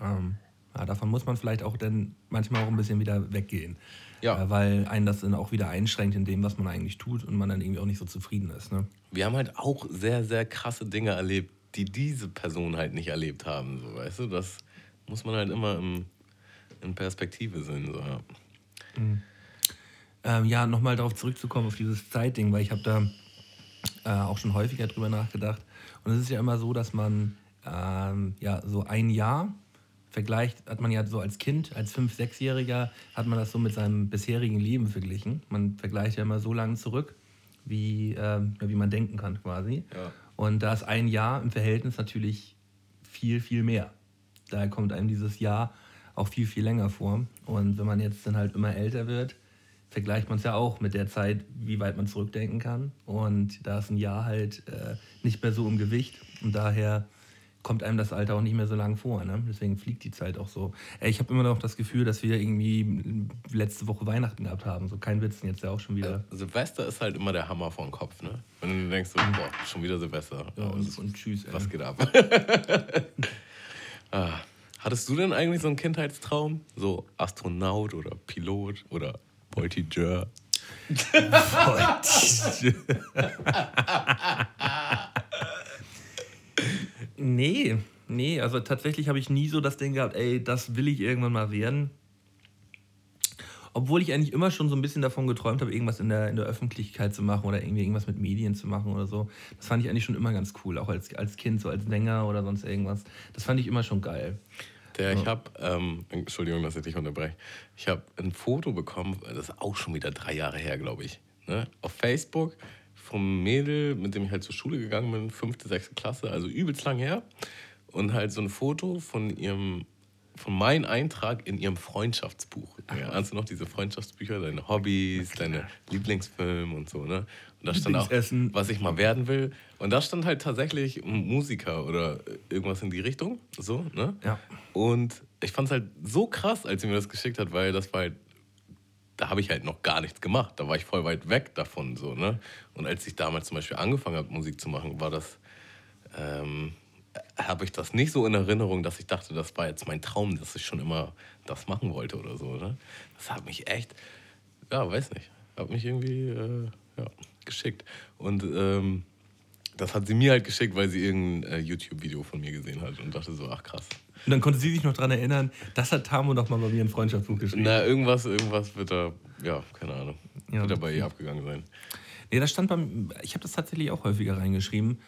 Ähm, ja, davon muss man vielleicht auch dann manchmal auch ein bisschen wieder weggehen. Ja. Äh, weil einen das dann auch wieder einschränkt in dem, was man eigentlich tut und man dann irgendwie auch nicht so zufrieden ist. Ne? wir haben halt auch sehr, sehr krasse Dinge erlebt, die diese Personen halt nicht erlebt haben. So, weißt du, das muss man halt immer im, in Perspektive sehen. So, ja. Ähm, ja, nochmal darauf zurückzukommen, auf dieses Zeitding, weil ich habe da äh, auch schon häufiger drüber nachgedacht. Und es ist ja immer so, dass man ähm, ja so ein Jahr vergleicht, hat man ja so als Kind, als Fünf-, Sechsjähriger, hat man das so mit seinem bisherigen Leben verglichen. Man vergleicht ja immer so lange zurück, wie, ähm, wie man denken kann quasi. Ja. Und da ist ein Jahr im Verhältnis natürlich viel, viel mehr. Daher kommt einem dieses Jahr auch viel, viel länger vor. Und wenn man jetzt dann halt immer älter wird, vergleicht man es ja auch mit der Zeit, wie weit man zurückdenken kann. Und da ist ein Jahr halt äh, nicht mehr so im Gewicht. Und daher kommt einem das Alter auch nicht mehr so lang vor. Ne? Deswegen fliegt die Zeit auch so. Ey, ich habe immer noch das Gefühl, dass wir irgendwie letzte Woche Weihnachten gehabt haben. So kein Witz, jetzt ja auch schon wieder. Äh, Silvester ist halt immer der Hammer vor den Kopf, ne? Wenn du denkst, so, boah, schon wieder Silvester. Ja, und, und tschüss. Ey. Was geht ab? ah. Hattest du denn eigentlich so einen Kindheitstraum? So Astronaut oder Pilot oder Voltigeur? nee, nee, also tatsächlich habe ich nie so das Ding gehabt, ey, das will ich irgendwann mal werden. Obwohl ich eigentlich immer schon so ein bisschen davon geträumt habe, irgendwas in der, in der Öffentlichkeit zu machen oder irgendwie irgendwas mit Medien zu machen oder so. Das fand ich eigentlich schon immer ganz cool, auch als, als Kind, so als Sänger oder sonst irgendwas. Das fand ich immer schon geil. Der, ich habe, ähm, Entschuldigung, dass ich dich unterbreche, ich habe ein Foto bekommen, das ist auch schon wieder drei Jahre her, glaube ich, ne? auf Facebook vom Mädel, mit dem ich halt zur Schule gegangen bin, fünfte, sechste Klasse, also übelst lang her. Und halt so ein Foto von ihrem, von meinem Eintrag in ihrem Freundschaftsbuch. Ja, ahnst du noch diese Freundschaftsbücher, deine Hobbys, deine Lieblingsfilme und so, ne? Und da stand auch, was ich mal werden will. Und da stand halt tatsächlich Musiker oder irgendwas in die Richtung. So, ne? Ja. Und ich fand es halt so krass, als sie mir das geschickt hat, weil das war halt, da habe ich halt noch gar nichts gemacht. Da war ich voll weit weg davon, so, ne? Und als ich damals zum Beispiel angefangen habe, Musik zu machen, war das, ähm, habe ich das nicht so in Erinnerung, dass ich dachte, das war jetzt mein Traum, dass ich schon immer das machen wollte oder so, ne? Das hat mich echt, ja, weiß nicht, hat mich irgendwie, äh, ja, geschickt. Und, ähm, das hat sie mir halt geschickt, weil sie irgendein äh, YouTube-Video von mir gesehen hat und dachte so, ach krass. Und dann konnte sie sich noch daran erinnern, das hat Tamo doch mal bei mir im Freundschaftsbuch geschrieben. Na, irgendwas, irgendwas wird da, ja, keine Ahnung, Ja. wird da bei ihr abgegangen sein. Nee, das stand beim. Ich habe das tatsächlich auch häufiger reingeschrieben.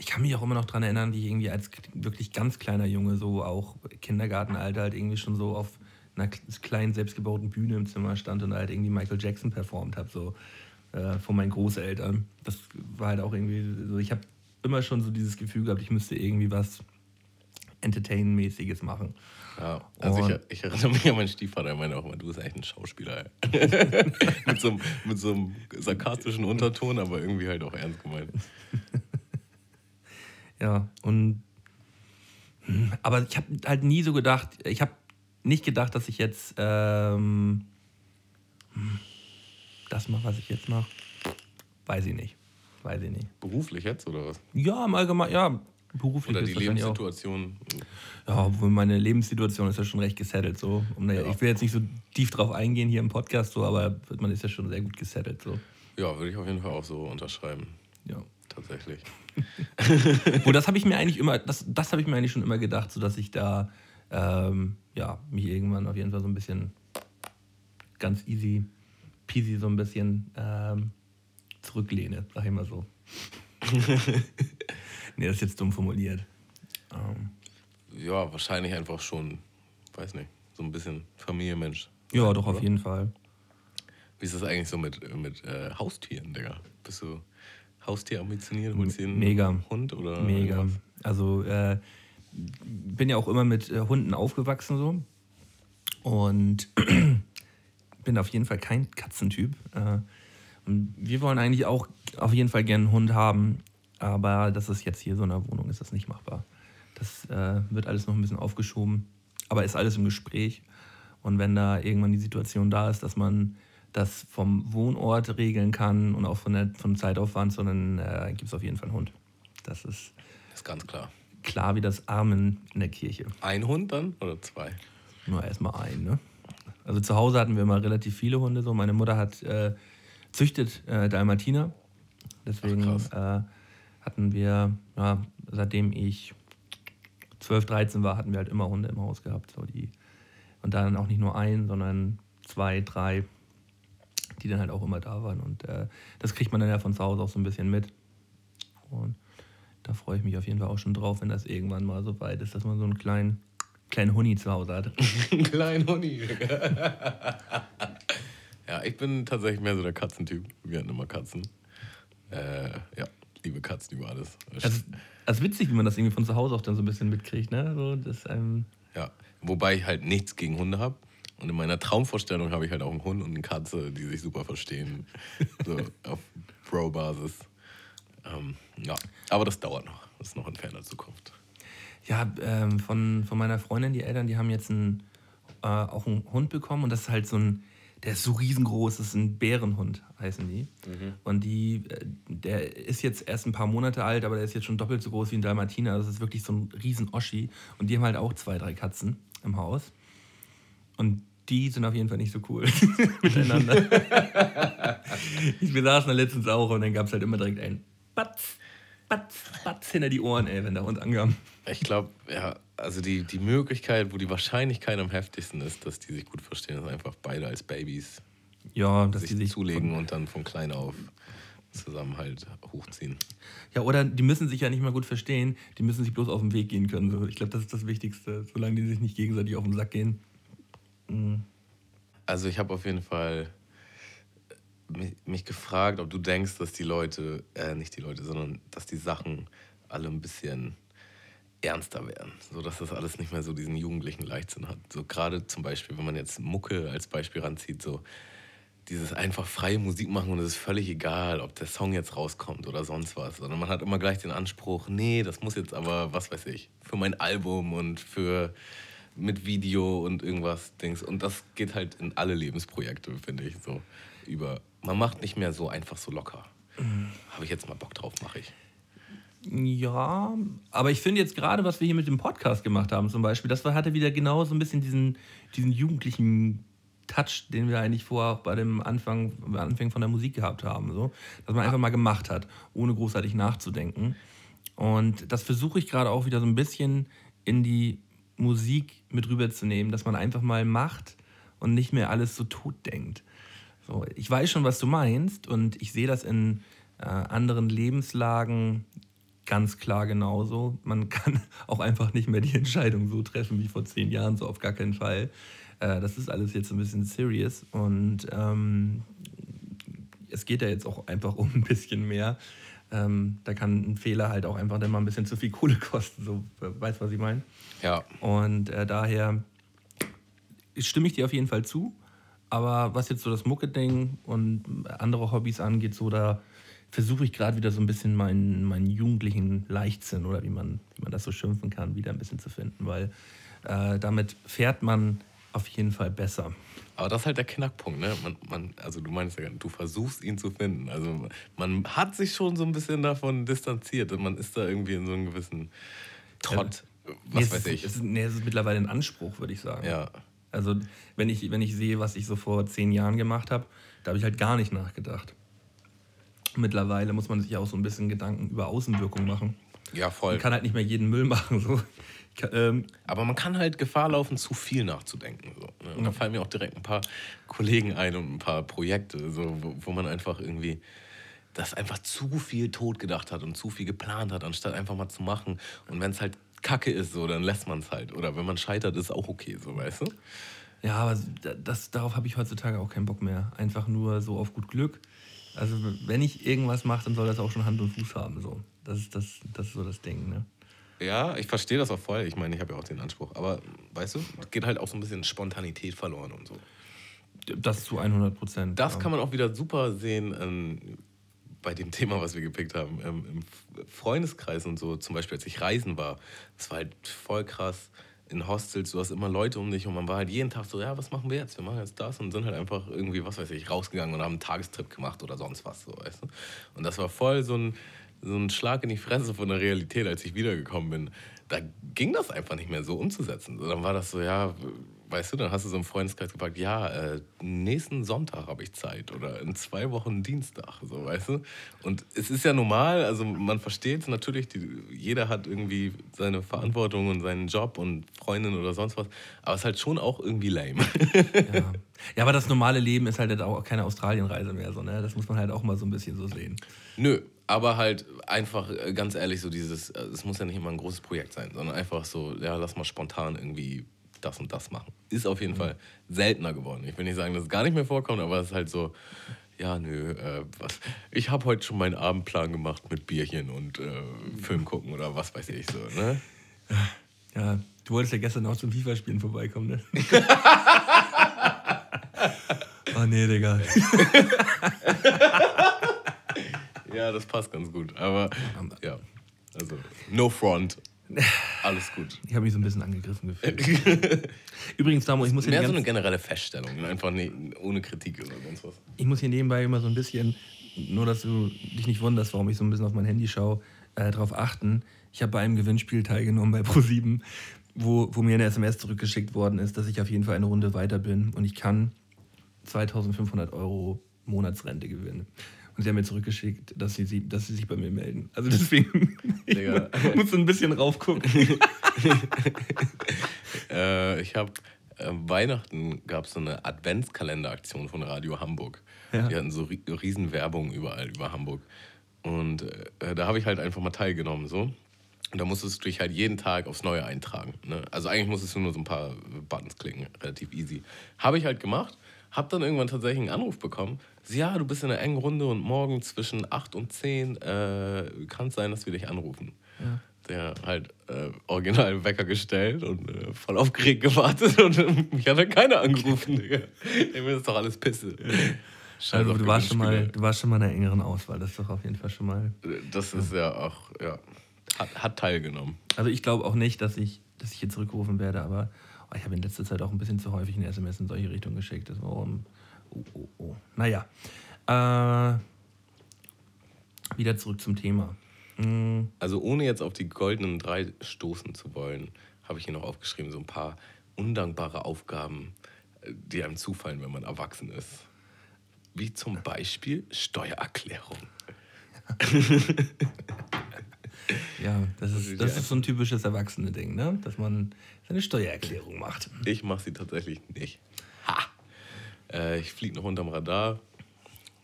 Ich kann mich auch immer noch daran erinnern, wie ich irgendwie als wirklich ganz kleiner Junge, so auch Kindergartenalter, halt irgendwie schon so auf einer kleinen selbstgebauten Bühne im Zimmer stand und halt irgendwie Michael Jackson performt habe, so äh, von meinen Großeltern. Das war halt auch irgendwie so. Ich habe immer schon so dieses Gefühl gehabt, ich müsste irgendwie was Entertainment-mäßiges machen. Ja, also ich, ich erinnere mich an meinen Stiefvater, der meinte auch immer, du bist echt ein Schauspieler. Mit, so einem, mit so einem sarkastischen Unterton, aber irgendwie halt auch ernst gemeint. Ja, und hm, aber ich habe halt nie so gedacht, ich habe nicht gedacht, dass ich jetzt ähm, hm, das mache, was ich jetzt mache. Weiß ich nicht. Weiß ich nicht. Beruflich jetzt oder was? Ja, im Allgemeinen, ja, beruflich Oder die. Lebenssituation. Ja, obwohl meine Lebenssituation ist ja schon recht gesettelt. So. Da- Ja. Ich will jetzt nicht so tief drauf eingehen hier im Podcast, so, aber man ist ja schon sehr gut gesettelt. So. Ja, würde ich auf jeden Fall auch so unterschreiben. Ja. Tatsächlich. Wo das habe ich mir eigentlich immer, das, das habe ich mir eigentlich schon immer gedacht, so dass ich da ähm, ja, mich irgendwann auf jeden Fall so ein bisschen ganz easy peasy so ein bisschen ähm, zurücklehne, sag ich mal so. nee, das ist jetzt dumm formuliert. Ähm, Ja, wahrscheinlich einfach schon, weiß nicht, so ein bisschen Familienmensch. ja, doch, auf oder? jeden Fall. Wie ist das eigentlich so mit, mit äh, Haustieren, Digga? Bist du Haustier ambitioniert? Holst du Mega. Hund oder Mega. irgendwas? Also äh, bin ja auch immer mit äh, Hunden aufgewachsen so. Und bin auf jeden Fall kein Katzentyp. Äh, und wir wollen eigentlich auch auf jeden Fall gerne einen Hund haben. Aber das ist jetzt hier so in der Wohnung, ist das nicht machbar. Das äh, wird alles noch ein bisschen aufgeschoben. Aber ist alles im Gespräch. Und wenn da irgendwann die Situation da ist, dass man das vom Wohnort regeln kann und auch von der, vom Zeitaufwand, sondern äh, gibt es auf jeden Fall einen Hund. Das ist Ist ganz klar. klar wie das Amen in der Kirche. Ein Hund dann oder zwei? Nur erstmal ein, ne? Also zu Hause hatten wir immer relativ viele Hunde. So. Meine Mutter hat äh, züchtet äh, Dalmatiner. Deswegen Ach, äh, hatten wir, ja, seitdem ich 12, 13 war, hatten wir halt immer Hunde im Haus gehabt. So die, und dann auch nicht nur ein, sondern zwei, drei, die dann halt auch immer da waren. Und äh, das kriegt man dann ja von zu Hause auch so ein bisschen mit. Und da freue ich mich auf jeden Fall auch schon drauf, wenn das irgendwann mal so weit ist, dass man so einen kleinen, kleinen Huni zu Hause hat. Einen kleinen Huni. ja, ich bin tatsächlich mehr so der Katzentyp. Wir hatten immer Katzen. Äh, ja, liebe Katzen über alles. Also, also witzig, wie man das irgendwie von zu Hause auch dann so ein bisschen mitkriegt, ne? So, das, ähm ja, wobei ich halt nichts gegen Hunde habe. Und in meiner Traumvorstellung habe ich halt auch einen Hund und eine Katze, die sich super verstehen. so auf Bro-Basis. Ähm, ja, aber das dauert noch. Das ist noch in ferner Zukunft. Ja, ähm, von, von meiner Freundin, die Eltern, die haben jetzt einen, äh, auch einen Hund bekommen und das ist halt so ein, der ist so riesengroß, das ist ein Bärenhund, heißen die. Mhm. Und die, äh, der ist jetzt erst ein paar Monate alt, aber der ist jetzt schon doppelt so groß wie ein Dalmatiner. Das ist wirklich so ein riesen Oschi. Und die haben halt auch zwei, drei Katzen im Haus. Und die sind auf jeden Fall nicht so cool miteinander. ich, wir saßen da letztens auch und dann gab es halt immer direkt ein Batz, Batz, Batz hinter die Ohren, ey, wenn der Hund angam. Ich glaube, ja, also die, die Möglichkeit, wo die Wahrscheinlichkeit am heftigsten ist, dass die sich gut verstehen, ist einfach beide als Babys ja, dass sich die sich zulegen und dann von klein auf zusammen halt hochziehen. Ja, oder die müssen sich ja nicht mal gut verstehen, die müssen sich bloß auf den Weg gehen können. Ich glaube, das ist das Wichtigste, solange die sich nicht gegenseitig auf den Sack gehen. Mhm. Also ich habe auf jeden Fall mich, mich, gefragt, ob du denkst, dass die Leute, äh, nicht die Leute, sondern dass die Sachen alle ein bisschen ernster werden, so dass das alles nicht mehr so diesen jugendlichen Leichtsinn hat. So gerade zum Beispiel, wenn man jetzt Mucke als Beispiel ranzieht, so dieses einfach freie Musik machen und es ist völlig egal, ob der Song jetzt rauskommt oder sonst was, sondern man hat immer gleich den Anspruch, nee, das muss jetzt aber, was weiß ich, für mein Album und für mit Video und irgendwas Dings und das geht halt in alle Lebensprojekte, finde ich so über. Man macht nicht mehr so einfach so locker. Mhm. Habe ich jetzt mal Bock drauf, mache ich. Ja, aber ich finde jetzt gerade, was wir hier mit dem Podcast gemacht haben, zum Beispiel, das hatte wieder genau so ein bisschen diesen, diesen jugendlichen Touch, den wir eigentlich vorher auch bei dem Anfang, Anfang von der Musik gehabt haben. So. Dass man einfach mal gemacht hat, ohne großartig nachzudenken. Und das versuche ich gerade auch wieder so ein bisschen in die Musik mit rüberzunehmen, dass man einfach mal macht und nicht mehr alles so tot denkt. So, ich weiß schon, was du meinst und ich sehe das in äh, anderen Lebenslagen ganz klar genauso. Man kann auch einfach nicht mehr die Entscheidung so treffen wie vor zehn Jahren, so auf gar keinen Fall. Äh, das ist alles jetzt ein bisschen serious und ähm, es geht ja jetzt auch einfach um ein bisschen mehr. Ähm, da kann ein Fehler halt auch einfach dann mal ein bisschen zu viel Kohle kosten. So, weißt du, was ich meine? Ja. Und äh, daher stimme ich dir auf jeden Fall zu. Aber was jetzt so das Mucke-Ding und andere Hobbys angeht, so da versuche ich gerade wieder so ein bisschen meinen, meinen jugendlichen Leichtsinn oder wie man, wie man das so schimpfen kann, wieder ein bisschen zu finden, weil äh, damit fährt man auf jeden Fall besser. Aber das ist halt der Knackpunkt, ne? Man, man, also du meinst ja, du versuchst ihn zu finden. Also man hat sich schon so ein bisschen davon distanziert und man ist da irgendwie in so einem gewissen Trott. Ja, was nee, weiß ich. Es ist, nee, es ist mittlerweile ein Anspruch, würde ich sagen. Ja. Also wenn ich, wenn ich sehe, was ich so vor zehn Jahren gemacht habe, da habe ich halt gar nicht nachgedacht. Mittlerweile muss man sich auch so ein bisschen Gedanken über Außenwirkung machen. Ja, voll. Man kann halt nicht mehr jeden Müll machen. So. Ähm, Aber man kann halt Gefahr laufen, zu viel nachzudenken. So, ne? Und da fallen mir auch direkt ein paar Kollegen ein und ein paar Projekte, so, wo, wo man einfach irgendwie das einfach zu viel tot gedacht hat und zu viel geplant hat, anstatt einfach mal zu machen. Und wenn es halt Kacke ist, so, dann lässt man es halt. Oder wenn man scheitert, ist auch okay, so, weißt du? Ja, aber das, darauf habe ich heutzutage auch keinen Bock mehr. Einfach nur so auf gut Glück. Also wenn ich irgendwas mache, dann soll das auch schon Hand und Fuß haben. So. Das, ist das, das ist so das Ding. Ne? Ja, ich verstehe das auch voll. Ich meine, ich habe ja auch den Anspruch. Aber weißt du, geht halt auch so ein bisschen Spontanität verloren und so. Das zu 100 Prozent. Das ja. kann man auch wieder super sehen ähm, bei dem Thema, was wir gepickt haben. Ähm, Im Freundeskreis und so, zum Beispiel als ich reisen war. Das war halt voll krass in Hostels, du hast immer Leute um dich und man war halt jeden Tag so, ja, was machen wir jetzt? Wir machen jetzt das und sind halt einfach irgendwie, was weiß ich, rausgegangen und haben einen Tagestrip gemacht oder sonst was, so, weißt du? Und das war voll so ein, so ein Schlag in die Fresse von der Realität, als ich wiedergekommen bin. Da ging das einfach nicht mehr so umzusetzen. dann war das so, ja, weißt du, dann hast du so im Freundeskreis gefragt, ja, äh, nächsten Sonntag habe ich Zeit oder in zwei Wochen Dienstag, so, weißt du? Und es ist ja normal, also man versteht es natürlich, die, jeder hat irgendwie seine Verantwortung und seinen Job und Freundin oder sonst was, aber es ist halt schon auch irgendwie lame. Ja. ja, aber das normale Leben ist halt auch keine Australienreise mehr, so, ne? Das muss man halt auch mal so ein bisschen so sehen. Nö, aber halt einfach, äh, ganz ehrlich, so dieses, äh, es muss ja nicht immer ein großes Projekt sein, sondern einfach so, ja, lass mal spontan irgendwie das und das machen. Ist auf jeden mhm. Fall seltener geworden. Ich will nicht sagen, dass es gar nicht mehr vorkommt, aber es ist halt so, ja, nö, äh, was. Ich habe heute schon meinen Abendplan gemacht mit Bierchen und äh, Film gucken oder was weiß ich so, ne? Ja, du wolltest ja gestern auch zum FIFA-Spielen vorbeikommen, ne? oh nee, Digga. ja, das passt ganz gut. Aber ja, also no front. Alles gut. Ich habe mich so ein bisschen angegriffen gefühlt. Übrigens, Damo, ich muss hier. Mehr so eine generelle Feststellung, ne? einfach ne, ohne Kritik oder sonst was. Ich muss hier nebenbei immer so ein bisschen, nur dass du dich nicht wunderst, warum ich so ein bisschen auf mein Handy schaue, äh, darauf achten. Ich habe bei einem Gewinnspiel teilgenommen bei Pro7, wo, wo mir eine SMS zurückgeschickt worden ist, dass ich auf jeden Fall eine Runde weiter bin und ich kann 2500 Euro Monatsrente gewinnen. Sie haben mir zurückgeschickt, dass sie, sie, dass sie sich bei mir melden. Also deswegen ich muss ein bisschen raufgucken. äh, ich habe äh, Weihnachten gab es so eine Adventskalenderaktion von Radio Hamburg. Ja. Die hatten so riesen Werbung überall über Hamburg. Und äh, da habe ich halt einfach mal teilgenommen so. Und da musstest du dich halt jeden Tag aufs Neue eintragen. Ne? Also eigentlich musstest du nur so ein paar Buttons klicken, relativ easy. Habe ich halt gemacht, habe dann irgendwann tatsächlich einen Anruf bekommen ja, du bist in einer engen Runde und morgen zwischen 8 und 10 äh, kann es sein, dass wir dich anrufen. Ja. Der halt äh, original Wecker gestellt und äh, voll aufgeregt gewartet und mich hat er keiner angerufen, Digga. Ey, mir ist doch alles Pisse. Scheiß also, du, warst schon mal, du warst schon mal in einer engeren Auswahl, das ist doch auf jeden Fall schon mal. Das ist ja auch, ja, hat, hat teilgenommen. Also ich glaube auch nicht, dass ich, dass ich hier zurückgerufen werde, aber oh, ich habe in letzter Zeit auch ein bisschen zu häufig eine SMS in solche Richtungen geschickt. Das war um Oh, oh, oh. Naja. Äh, wieder zurück zum Thema. Mhm. Also ohne jetzt auf die goldenen drei stoßen zu wollen, habe ich hier noch aufgeschrieben, so ein paar undankbare Aufgaben, äh, die einem zufallen, wenn man erwachsen ist. Wie zum Beispiel Steuererklärung. ja, das ist, das ist so ein typisches Erwachsene-Ding, ne? dass man seine Steuererklärung macht. Ich mache sie tatsächlich nicht. Ha! Äh, ich fliege noch unterm Radar,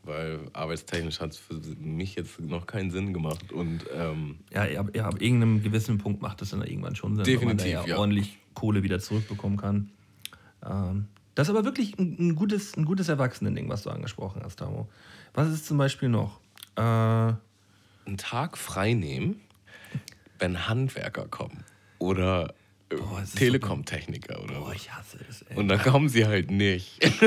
weil arbeitstechnisch hat es für mich jetzt noch keinen Sinn gemacht. Und, ähm, ja, ja, ja, ab irgendeinem gewissen Punkt macht es dann irgendwann schon Sinn, definitiv, weil man da ja, ja, ordentlich Kohle wieder zurückbekommen kann. Ähm, das ist aber wirklich ein, ein gutes, ein gutes Erwachsenending, was du angesprochen hast, Tamo. Was ist zum Beispiel noch? Äh, einen Tag frei nehmen, wenn Handwerker kommen. Oder Telekom-Techniker oder Boah, ich hasse es. Ey. Und dann kommen sie halt nicht.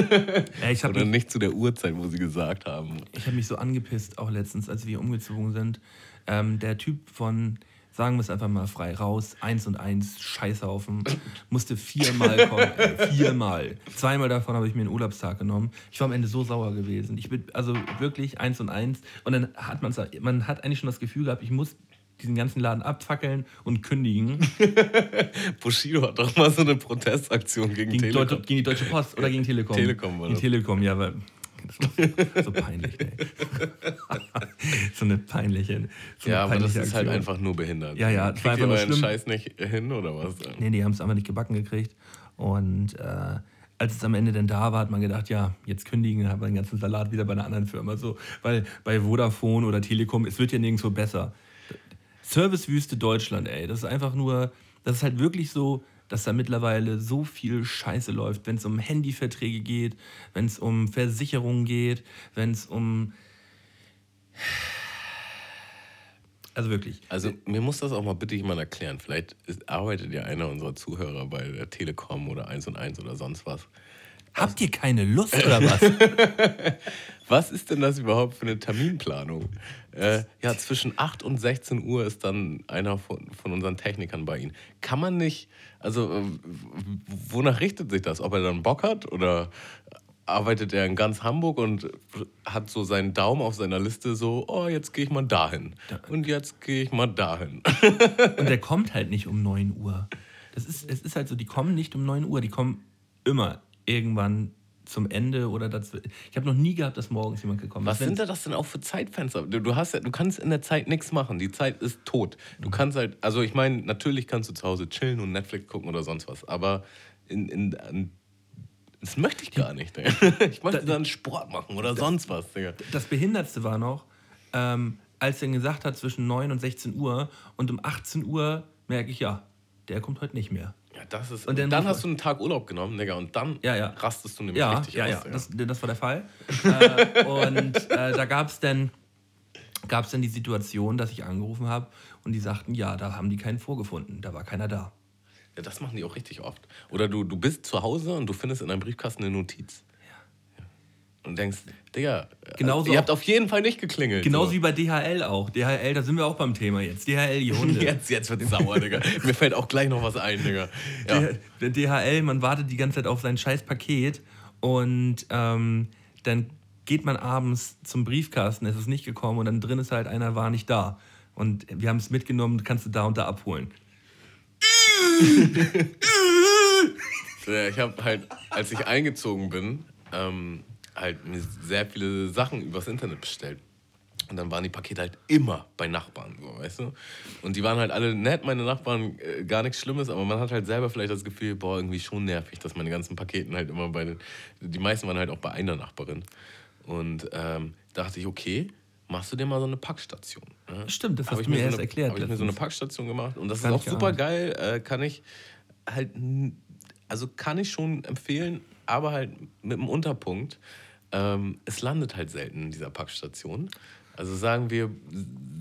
Ja, ich oder mich, nicht zu der Uhrzeit, wo sie gesagt haben. Ich habe mich so angepisst, auch letztens, als wir umgezogen sind. Ähm, der Typ von, sagen wir es einfach mal frei raus, eins und eins, Scheißhaufen, musste viermal kommen. ey, viermal. Zweimal davon habe ich mir einen Urlaubstag genommen. Ich war am Ende so sauer gewesen. Ich bin also wirklich eins und eins. Und dann hat man man hat eigentlich schon das Gefühl gehabt, ich muss diesen ganzen Laden abfackeln und kündigen. Bushido hat doch mal so eine Protestaktion gegen, gegen Telekom. Deutsche, gegen die Deutsche Post oder gegen Telekom? Telekom war Gegen Telekom, ja, weil das so peinlich, ey. so eine peinliche. So ja, eine aber das ist halt einfach nur behindert. Ja, ja. Kriegt ihr euren Scheiß nicht hin oder was? Nee, die haben es einfach nicht gebacken gekriegt. Und äh, als es am Ende dann da war, hat man gedacht, ja, jetzt kündigen, dann hat man den ganzen Salat wieder bei einer anderen Firma. So, weil bei Vodafone oder Telekom, es wird ja nirgendwo besser. Servicewüste Deutschland, ey. Das ist einfach nur, das ist halt wirklich so, dass da mittlerweile so viel Scheiße läuft, wenn es um Handyverträge geht, wenn es um Versicherungen geht, wenn es um. Also wirklich. Also mir muss das auch mal bitte jemand erklären. Vielleicht ist, arbeitet ja einer unserer Zuhörer bei der Telekom oder 1 und 1 oder sonst was. Habt ihr keine Lust oder was? was ist denn das überhaupt für eine Terminplanung? Äh, ja, zwischen 8 und 16 Uhr ist dann einer von, von unseren Technikern bei Ihnen. Kann man nicht, also äh, wonach richtet sich das? Ob er dann Bock hat oder arbeitet er in ganz Hamburg und hat so seinen Daumen auf seiner Liste so, oh, jetzt gehe ich mal dahin. Und jetzt gehe ich mal dahin. und der kommt halt nicht um 9 Uhr. Das ist, es ist halt so, die kommen nicht um 9 Uhr, die kommen immer irgendwann zum Ende oder dazu. Ich habe noch nie gehabt, dass morgens jemand gekommen Was ist. sind da das denn auch für Zeitfenster? Du, hast ja, du kannst in der Zeit nichts machen. Die Zeit ist tot. Du kannst halt, also ich meine, natürlich kannst du zu Hause chillen und Netflix gucken oder sonst was, aber in, in, in das möchte ich gar nicht. Digga. Ich möchte dann Sport machen oder sonst was. Digga. Das Behindertste war noch, ähm, als er gesagt hat, zwischen 9 und 16 Uhr und um 18 Uhr merke ich, ja, der kommt heute nicht mehr. Ja, das ist, Und dann dann, hast du einen Tag Urlaub genommen, Digga, und dann Ja, ja. rastest du nämlich Ja, richtig ja, aus. ja, Digga. das, das war der Fall. äh, und äh, da gab es dann, gab's dann die Situation, dass ich angerufen habe und die sagten, ja, da haben die keinen vorgefunden, da war keiner da. Ja, das machen die auch richtig oft. Oder du, du bist zu Hause und du findest in deinem Briefkasten eine Notiz. Und denkst, Digga, Genauso ihr habt auf jeden Fall nicht geklingelt. Genauso so. wie bei DHL auch. DHL, da sind wir auch beim Thema jetzt. DHL, die Hunde. Jetzt, jetzt wird sauer, Digga. Mir fällt auch gleich noch was ein, Digga. Ja. Der DHL, man wartet die ganze Zeit auf sein scheiß Paket und ähm, dann geht man abends zum Briefkasten, es ist nicht gekommen und dann drin ist halt einer, war nicht da. Und wir haben es mitgenommen, kannst du da und da abholen. Ich habe halt, als ich eingezogen bin, ähm, halt mir sehr viele Sachen übers Internet bestellt. Und dann waren die Pakete halt immer bei Nachbarn, so, weißt du? Und die waren halt alle nett, meine Nachbarn, äh, gar nichts Schlimmes, aber man hat halt selber vielleicht das Gefühl, boah, irgendwie schon nervig, dass meine ganzen Paketen halt immer bei den. Die meisten waren halt auch bei einer Nachbarin. Und ähm, dachte ich, okay, machst du dir mal so eine Packstation. Ne? Stimmt, das Hab hast ich du mir so erst eine, erklärt Habe ich mir so eine. Packstation gemacht und das Gar ist auch super geil. Äh, kann ich halt, also kann ich schon empfehlen, aber halt mit einem Unterpunkt. Ähm, es landet halt selten in dieser Packstation. Also sagen wir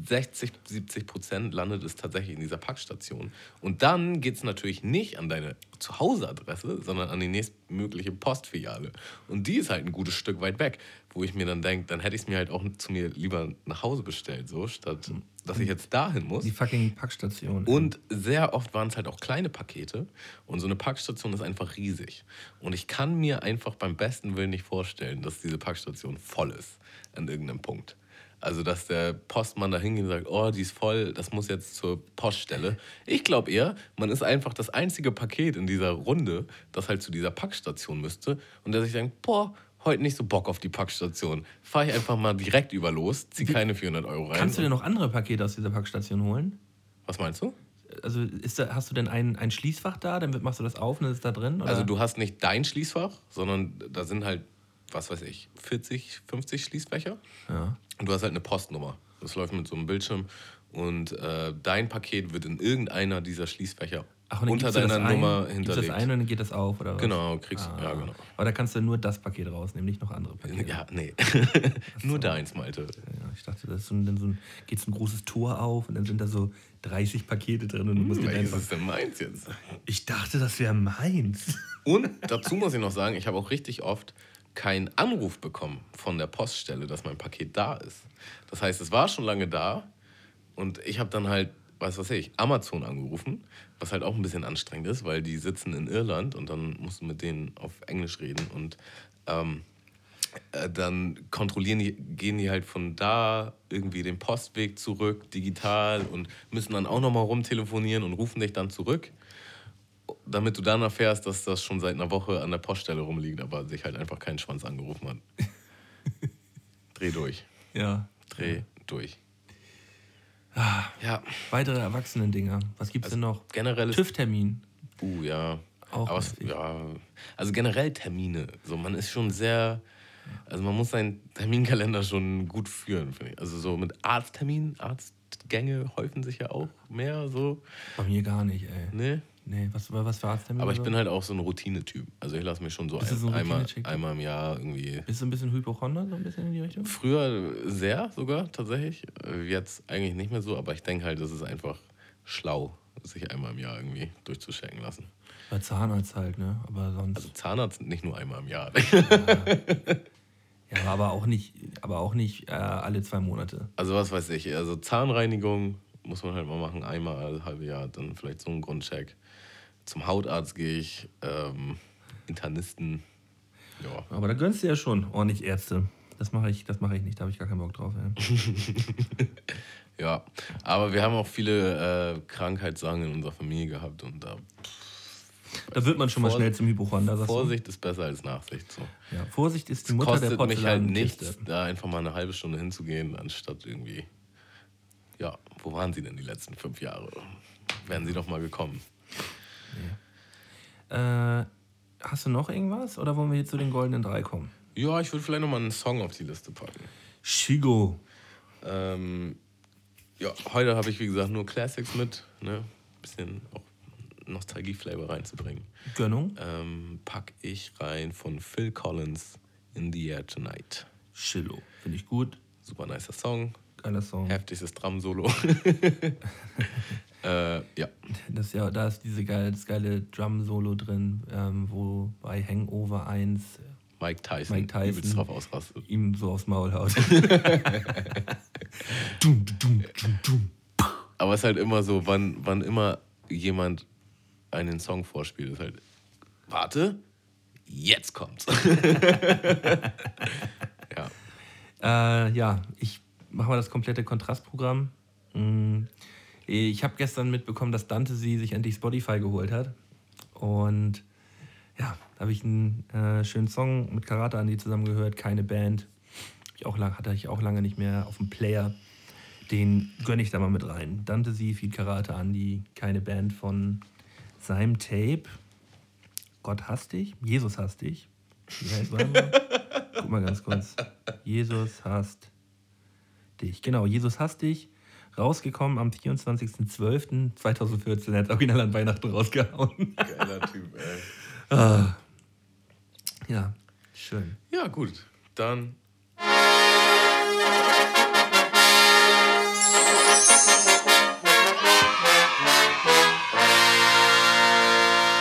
60, 70 Prozent landet es tatsächlich in dieser Packstation. Und dann geht es natürlich nicht an deine Zuhauseadresse, sondern an die nächstmögliche Postfiliale. Und die ist halt ein gutes Stück weit weg, wo ich mir dann denke, dann hätte ich es mir halt auch zu mir lieber nach Hause bestellt, so, statt dass ich jetzt dahin muss. Die fucking Packstation. Und sehr oft waren es halt auch kleine Pakete. Und so eine Packstation ist einfach riesig. Und ich kann mir einfach beim besten Willen nicht vorstellen, dass diese Packstation voll ist an irgendeinem Punkt. Also, dass der Postmann da hingeht und sagt, oh, die ist voll, das muss jetzt zur Poststelle. Ich glaube eher, man ist einfach das einzige Paket in dieser Runde, das halt zu dieser Packstation müsste. Und der sich denkt, boah, heute nicht so Bock auf die Packstation. Fahre ich einfach mal direkt über los, zieh keine 400 Euro rein. Kannst du dir noch andere Pakete aus dieser Packstation holen? Was meinst du? Also da, hast du denn ein, ein Schließfach da? Dann machst du das auf und ist da drin? Oder? Also du hast nicht dein Schließfach, sondern da sind halt, was weiß ich, 40, 50 Schließfächer. ja. Und du hast halt eine Postnummer. Das läuft mit so einem Bildschirm. Und äh, dein Paket wird in irgendeiner dieser Schließfächer Ach, unter gibst deiner ein, Nummer gibst hinterlegt. das ein und dann geht das auf, oder was? Genau, kriegst ja genau. Aber da kannst du nur das Paket rausnehmen, nicht noch andere Pakete. Ja, nee. Nur deins, Malte. Ja, ich dachte, das ist so ein, dann so ein, geht so ein großes Tor auf und dann sind da so 30 Pakete drin und du musst dir Welches einfach. ist denn meins jetzt? Ich dachte, das wäre meins. Und dazu muss ich noch sagen, ich habe auch richtig oft keinen Anruf bekommen von der Poststelle, dass mein Paket da ist. Das heißt, es war schon lange da und ich habe dann halt, was weiß ich, Amazon angerufen, was halt auch ein bisschen anstrengend ist, weil die sitzen in Irland und dann musst du mit denen auf Englisch reden und ähm, äh, dann kontrollieren die, gehen die halt von da irgendwie den Postweg zurück, digital und müssen dann auch nochmal rumtelefonieren und rufen dich dann zurück damit du dann erfährst, dass das schon seit einer Woche an der Poststelle rumliegt, aber sich halt einfach keinen Schwanz angerufen hat. Dreh durch. Ja. Dreh durch. Ah, Ja, weitere Erwachsenen-Dinger. Was gibt's denn noch? generell. TÜV-Termin. Uh, ja. Auch Aber es, ja. Also generell Termine. So, man ist schon sehr. Also man muss seinen Terminkalender schon gut führen, finde ich. Also so mit Arzttermin, Arztgänge häufen sich ja auch mehr so. Bei mir gar nicht, ey. Ne? Nee, was, was für Arzttermin? Aber ich bin halt auch so ein Routinetyp. Also ich lasse mich schon so, ein, so ein einmal, einmal im Jahr irgendwie Bist du ein bisschen Hypochonder, so ein bisschen in die Richtung? Früher sehr sogar tatsächlich. Äh, Jetzt eigentlich nicht mehr so, aber ich denke halt, es ist einfach schlau, sich einmal im Jahr irgendwie durchzuchecken lassen. Bei Zahnarzt halt, ne? Aber sonst. Also Zahnarzt nicht nur einmal im Jahr. ja, aber auch nicht, aber auch nicht äh, alle zwei Monate. Also was weiß ich, also Zahnreinigung muss man halt mal machen, einmal alle halbe Jahr, dann vielleicht so ein Grundcheck. Zum Hautarzt gehe ich, ähm, Internisten, ja. Aber da gönnst du ja schon ordentlich Ärzte. Das mache ich, das mache ich nicht, da habe ich gar keinen Bock drauf. Ja, aber wir haben auch viele äh, Krankheitssachen in unserer Familie gehabt und da pff, Da wird man schon mal schnell zum Hypochonder. Vorsicht ist besser als Nachsicht. So. Ja, Vorsicht ist die Mutter der Kostet mich halt nichts, da einfach mal eine halbe Stunde hinzugehen, anstatt irgendwie. Ja, wo waren Sie denn die letzten fünf Jahre? Wären Sie doch mal gekommen. Äh, hast du noch irgendwas oder wollen wir jetzt zu den goldenen drei kommen? Ja, ich würde vielleicht noch mal einen Song auf die Liste packen. Shigo. Ähm, ja, heute habe ich, wie gesagt, nur Classics mit. Ne? Bisschen auch Nostalgie-Flavor reinzubringen. Gönnung. Ähm, pack ich rein von Phil Collins in the Air Tonight. Shillo. Finde ich gut. Super nicer Song. Geiler Song. Heftiges Drum-Solo. äh, ja. Das ja, da ist diese geile, das geile Drum-Solo drin, ähm, wo bei Hangover 1 Mike Tyson, Mike Tyson. übelst drauf ausrastet. ihm so aufs Maul haut. dum, dum, dum. Aber es ist halt immer so, wann, wann immer jemand einen Song vorspielt, ist halt, warte, jetzt kommt's. ja. Äh, ja, ich mache mal das komplette Kontrastprogramm. Mm, Ich habe gestern mitbekommen, dass Dante sie sich endlich Spotify geholt hat. Und ja, da habe ich einen äh, schönen Song mit Karate Andy zusammen gehört, keine Band. Ich auch lang, hatte ich auch lange nicht mehr auf dem Player. Den gönne ich da mal mit rein. Dante sie, viel Karate Andy, keine Band von seinem Tape. Gott hasst dich, Jesus hasst dich. Wie heißt mal. Guck mal ganz kurz. Jesus hasst dich. Genau, Jesus hasst dich. Rausgekommen am 24.12.2014. Er hat original an Weihnachten rausgehauen. Geiler Typ, ey. ja, schön. Ja, gut. Dann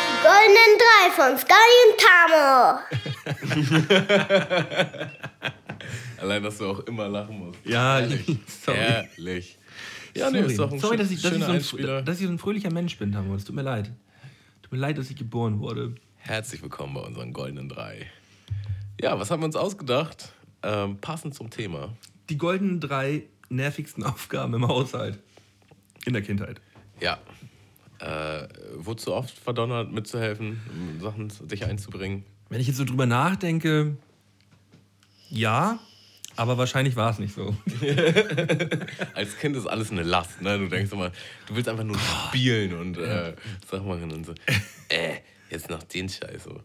Die goldenen drei von Sky und Tamo. allein, dass du auch immer lachen musst. Ja, Ehrlich. sorry. Ehrlich. Ja, nee, Sorry, ist doch ein Sorry dass, ich, dass, ich so ein, dass ich so ein fröhlicher Mensch bin, Tamo. Es tut mir leid. Tut mir leid, dass ich geboren wurde. Herzlich willkommen bei unseren goldenen drei. Ja, was haben wir uns ausgedacht? Ähm, passend zum Thema. Die goldenen drei nervigsten Aufgaben im Haushalt. In der Kindheit. Ja. Äh, wurdest du oft verdonnert, mitzuhelfen, um Sachen sich einzubringen? Wenn ich jetzt so drüber nachdenke, ja, aber wahrscheinlich war es nicht so. Als Kind ist alles eine Last, ne? Du denkst immer, du willst einfach nur spielen und äh, sag mal und so, äh, jetzt noch den Scheiß so.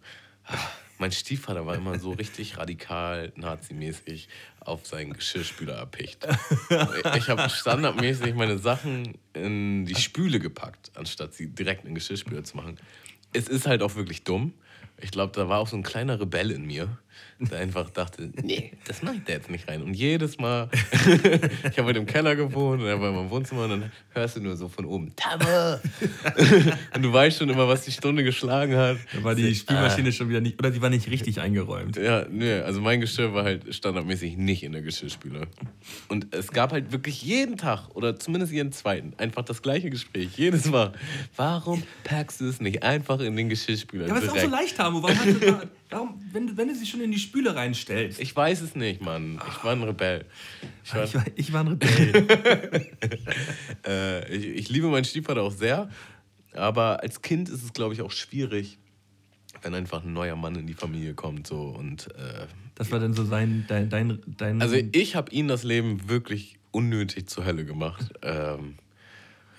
Mein Stiefvater war immer so richtig radikal, nazimäßig auf seinen Geschirrspüler erpicht. Ich habe standardmäßig meine Sachen in die Spüle gepackt, anstatt sie direkt in den Geschirrspüler zu machen. Es ist halt auch wirklich dumm. Ich glaube, da war auch so ein kleiner Rebell in mir, einfach dachte, nee, das mache ich da jetzt nicht rein. Und jedes Mal, ich habe halt im Keller gewohnt und er war in meinem Wohnzimmer und dann hörst du nur so von oben, Tamme! und du weißt schon immer, was die Stunde geschlagen hat. Da war die Spülmaschine schon wieder nicht, oder die war nicht richtig eingeräumt. Ja, nee, also mein Geschirr war halt standardmäßig nicht in der Geschirrspüle. Und es gab halt wirklich jeden Tag oder zumindest jeden zweiten einfach das gleiche Gespräch. Jedes Mal. Warum packst du es nicht einfach in den Geschirrspüler? Ja, aber es auch so leicht, Tamo. Warum, hast du da, warum wenn, du- wenn du sie schon in die Spüle reinstellst? Ich weiß es nicht, Mann. Ich war ein Rebell. Ich, war, ich, war, ich war ein Rebell. äh, ich, ich liebe meinen Stiefvater auch sehr, aber als Kind ist es, glaube ich, auch schwierig, wenn einfach ein neuer Mann in die Familie kommt so und äh, Das war dann so sein, dein, dein, dein Also ich habe ihnen das Leben wirklich unnötig zur Hölle gemacht. Ähm,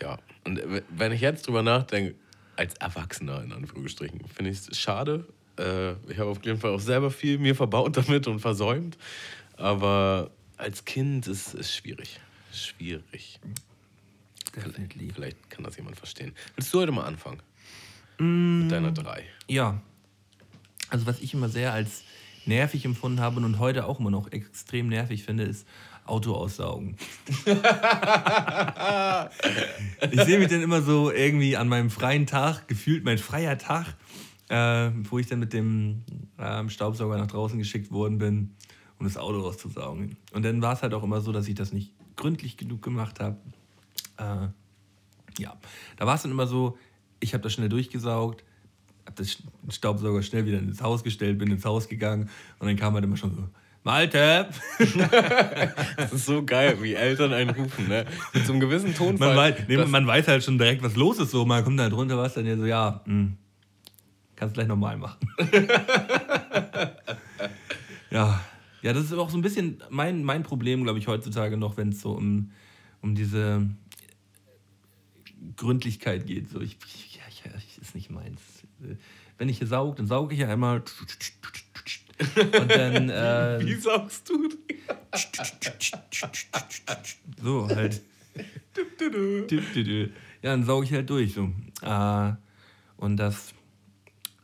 ja, und wenn ich jetzt drüber nachdenke, als Erwachsener in Anführungsstrichen, finde ich es schade. Äh, ich habe auf jeden Fall auch selber viel mir verbaut damit und versäumt. Aber als Kind ist es schwierig. Schwierig. Definitely. Vielleicht kann das jemand verstehen. Willst du heute mal anfangen? Mm. Mit deiner drei. Ja. Also was ich immer sehr als nervig empfunden habe und heute auch immer noch extrem nervig finde, ist Auto aussaugen. ich sehe mich dann immer so irgendwie an meinem freien Tag, gefühlt mein freier Tag, äh, wo ich dann mit dem ähm, Staubsauger nach draußen geschickt worden bin, um das Auto auszusaugen. Und dann war es halt auch immer so, dass ich das nicht gründlich genug gemacht habe. Äh, ja, da war es dann immer so, ich habe das schnell durchgesaugt, habe das den Staubsauger schnell wieder ins Haus gestellt, bin ins Haus gegangen und dann kam halt immer schon so, Malte! Das ist so geil, wie Eltern einen rufen, ne? Mit so einem gewissen Tonfall. Man weiß, nee, man weiß halt schon direkt, was los ist so, man kommt halt runter, was dann ja so, ja, hm, Kannst gleich nochmal machen. ja. Ja, das ist auch so ein bisschen mein, mein Problem, glaube ich, heutzutage noch, wenn es so um, um diese Gründlichkeit geht. So, ich, ich, ja, ich, ich, ist nicht meins. Wenn ich hier saug, dann sauge ich ja einmal. Und dann. Äh, Wie saugst du? so, halt. Ja, dann sauge ich halt durch. So. Äh, und das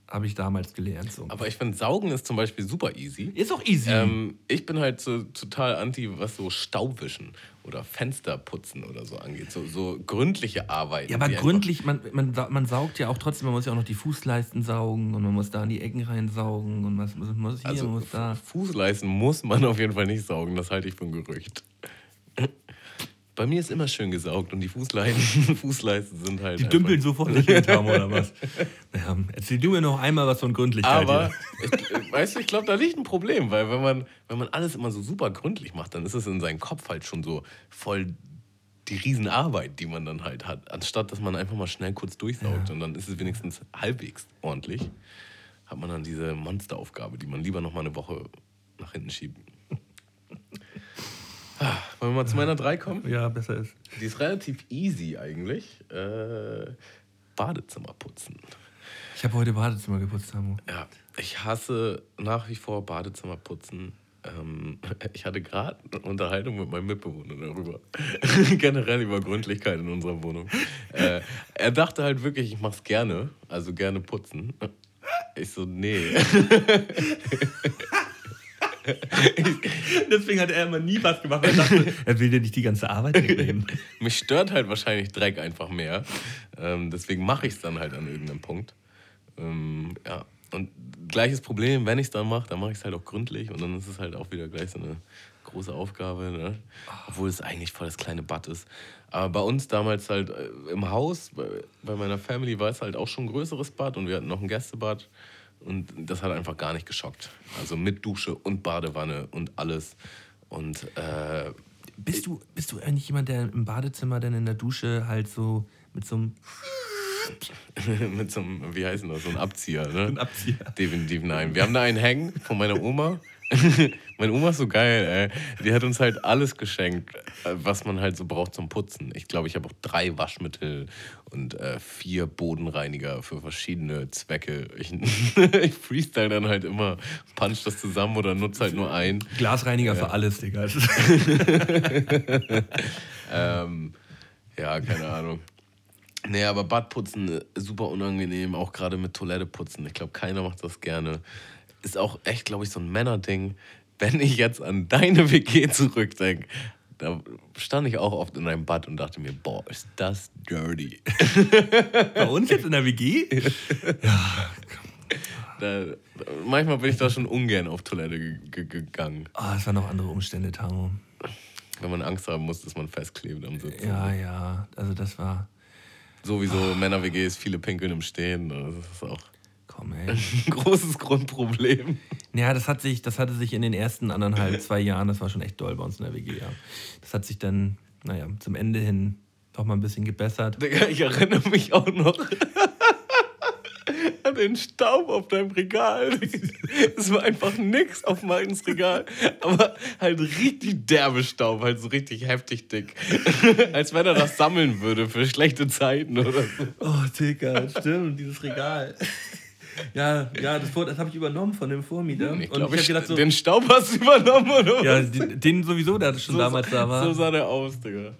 habe ich damals gelernt. So. Aber ich finde, Saugen ist zum Beispiel super easy. Ist auch easy. Ähm, ich bin halt so total anti, was so Staubwischen oder Fensterputzen oder so angeht. So, so gründliche Arbeit. ja, aber gründlich, man, man, man saugt ja auch trotzdem, man muss ja auch noch die Fußleisten saugen und man muss da in die Ecken reinsaugen und man muss hier, Also man muss da. Fußleisten muss man auf jeden Fall nicht saugen, das halte ich für ein Gerücht. Bei mir ist immer schön gesaugt und die Fußleisten, Fußleisten sind halt. Die einfach- dümpeln so vor sich hin, Tamo, oder was? Naja, erzähl du mir noch einmal was von Gründlichkeit. Aber, ich, weißt du, ich glaube, da liegt ein Problem, weil wenn man, wenn man alles immer so super gründlich macht, dann ist es in seinem Kopf halt schon so voll die Riesenarbeit, die man dann halt hat. Anstatt, dass man einfach mal schnell kurz durchsaugt und dann ist es wenigstens halbwegs ordentlich, hat man dann diese Monsteraufgabe, die man lieber noch mal eine Woche nach hinten schiebt. Ah, Wollen wir mal zu meiner 3 kommen? Ja, besser ist. Die ist relativ easy eigentlich. Äh, Badezimmer putzen. Ich habe heute Badezimmer geputzt, Tamo. Ja, ich hasse nach wie vor Badezimmer putzen. Ähm, ich hatte gerade eine Unterhaltung mit meinem Mitbewohner darüber. Generell über Gründlichkeit in unserer Wohnung. Äh, er dachte halt wirklich, ich mach's gerne. Also gerne putzen. Ich so, nee. Deswegen hat er immer nie was gemacht. Er dachte, er will dir nicht die ganze Arbeit wegnehmen. Mich stört halt wahrscheinlich Dreck einfach mehr. Ähm, deswegen mache ich es dann halt an irgendeinem Punkt. Ähm, ja. Und gleiches Problem, wenn ich es dann mache, dann mache ich es halt auch gründlich und dann ist es halt auch wieder gleich so eine große Aufgabe. Ne? Obwohl es eigentlich voll das kleine Bad ist. Aber bei uns damals halt äh, im Haus, bei, bei meiner Family war es halt auch schon ein größeres Bad und wir hatten noch ein Gästebad. Und das hat einfach gar nicht geschockt. Also mit Dusche und Badewanne und alles. Und äh, Bist du, bist du eigentlich jemand, der im Badezimmer dann in der Dusche halt so mit so einem mit so einem, wie heißt das, so ein Abzieher, ne? Ein Abzieher. Definitiv nein. Wir haben da einen hängen von meiner Oma. Meine Oma ist so geil, ey. Die hat uns halt alles geschenkt, äh, was man halt so braucht zum Putzen. Ich glaube, ich habe auch drei Waschmittel und äh, vier Bodenreiniger für verschiedene Zwecke. Ich, ich freestyle dann halt immer, punch das zusammen oder nutze halt nur einen. Glasreiniger für alles, Digga. Ähm, ja, keine Ahnung. Nee, aber Badputzen äh, super unangenehm, auch gerade mit Toilette putzen. Ich glaube, keiner macht das gerne. Ist auch echt, glaube ich, so ein Männerding. Wenn ich jetzt an deine WG zurückdenke, da stand ich auch oft in einem Bad und dachte mir, boah, ist das dirty. Bei uns jetzt in der WG? Da, manchmal bin ich da schon ungern auf Toilette ge ge gegangen, Ah, es waren noch andere Umstände, Tamo. wenn man Angst haben muss, dass man festklebt am Sitzen. Ja, ja. Also das war. Sowieso Männer-WGs, viele pinkeln im Stehen. Das ist auch Komm, ey. ein großes Grundproblem. Ja, das hat sich, das hatte sich in den ersten anderthalb, zwei Jahren, das war schon echt doll bei uns in der WG, ja. Das hat sich dann, naja, zum Ende hin noch mal ein bisschen gebessert. Digga, ich erinnere mich auch noch an den Staub auf deinem Regal. Es war einfach nix auf Martins Regal, aber halt richtig derbe Staub, halt so richtig heftig dick. Als wenn er das sammeln würde für schlechte Zeiten oder so. Oh, Digga, stimmt, dieses Regal. Ja, ja, das, das habe ich übernommen von dem Vormieter. Ich und glaube, ich habe gedacht, so, den Staub hast du übernommen, oder? ja, den, den sowieso, der schon damals da war. So sah der aus, Digga.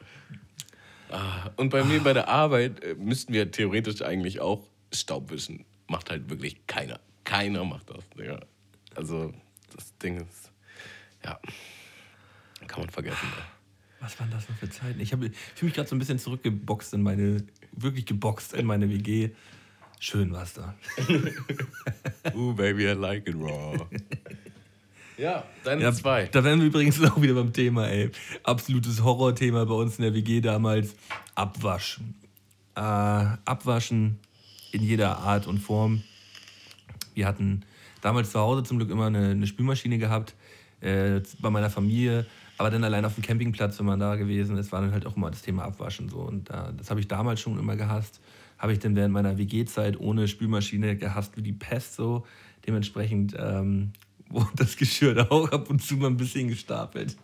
Ah, und bei mir bei der Arbeit äh, müssten wir theoretisch eigentlich auch Staub wischen. Macht halt wirklich keiner. Keiner macht das, Digga. Also, das Ding ist. Ja. Kann man vergessen. ey. Was waren das noch für Zeiten? Ich, hab- ich fühle mich gerade so ein bisschen zurückgeboxt in meine, wirklich geboxt in meine WG. Schön war's da. Ooh, baby, I like it raw. ja, deine Ja, zwei. Da wären wir übrigens auch wieder beim Thema, ey. Absolutes Horrorthema bei uns in der WG damals. Abwasch. Äh, Abwaschen in jeder Art und Form. Wir hatten damals zu Hause zum Glück immer eine, eine Spülmaschine gehabt. Äh, bei meiner Familie Aber dann allein auf dem Campingplatz, wenn man da gewesen ist, war dann halt auch immer das Thema Abwaschen so. Und da, das habe ich damals schon immer gehasst. Habe ich dann während meiner WG-Zeit ohne Spülmaschine gehasst wie die Pest so. Dementsprechend ähm, wurde das Geschirr da auch ab und zu mal ein bisschen gestapelt.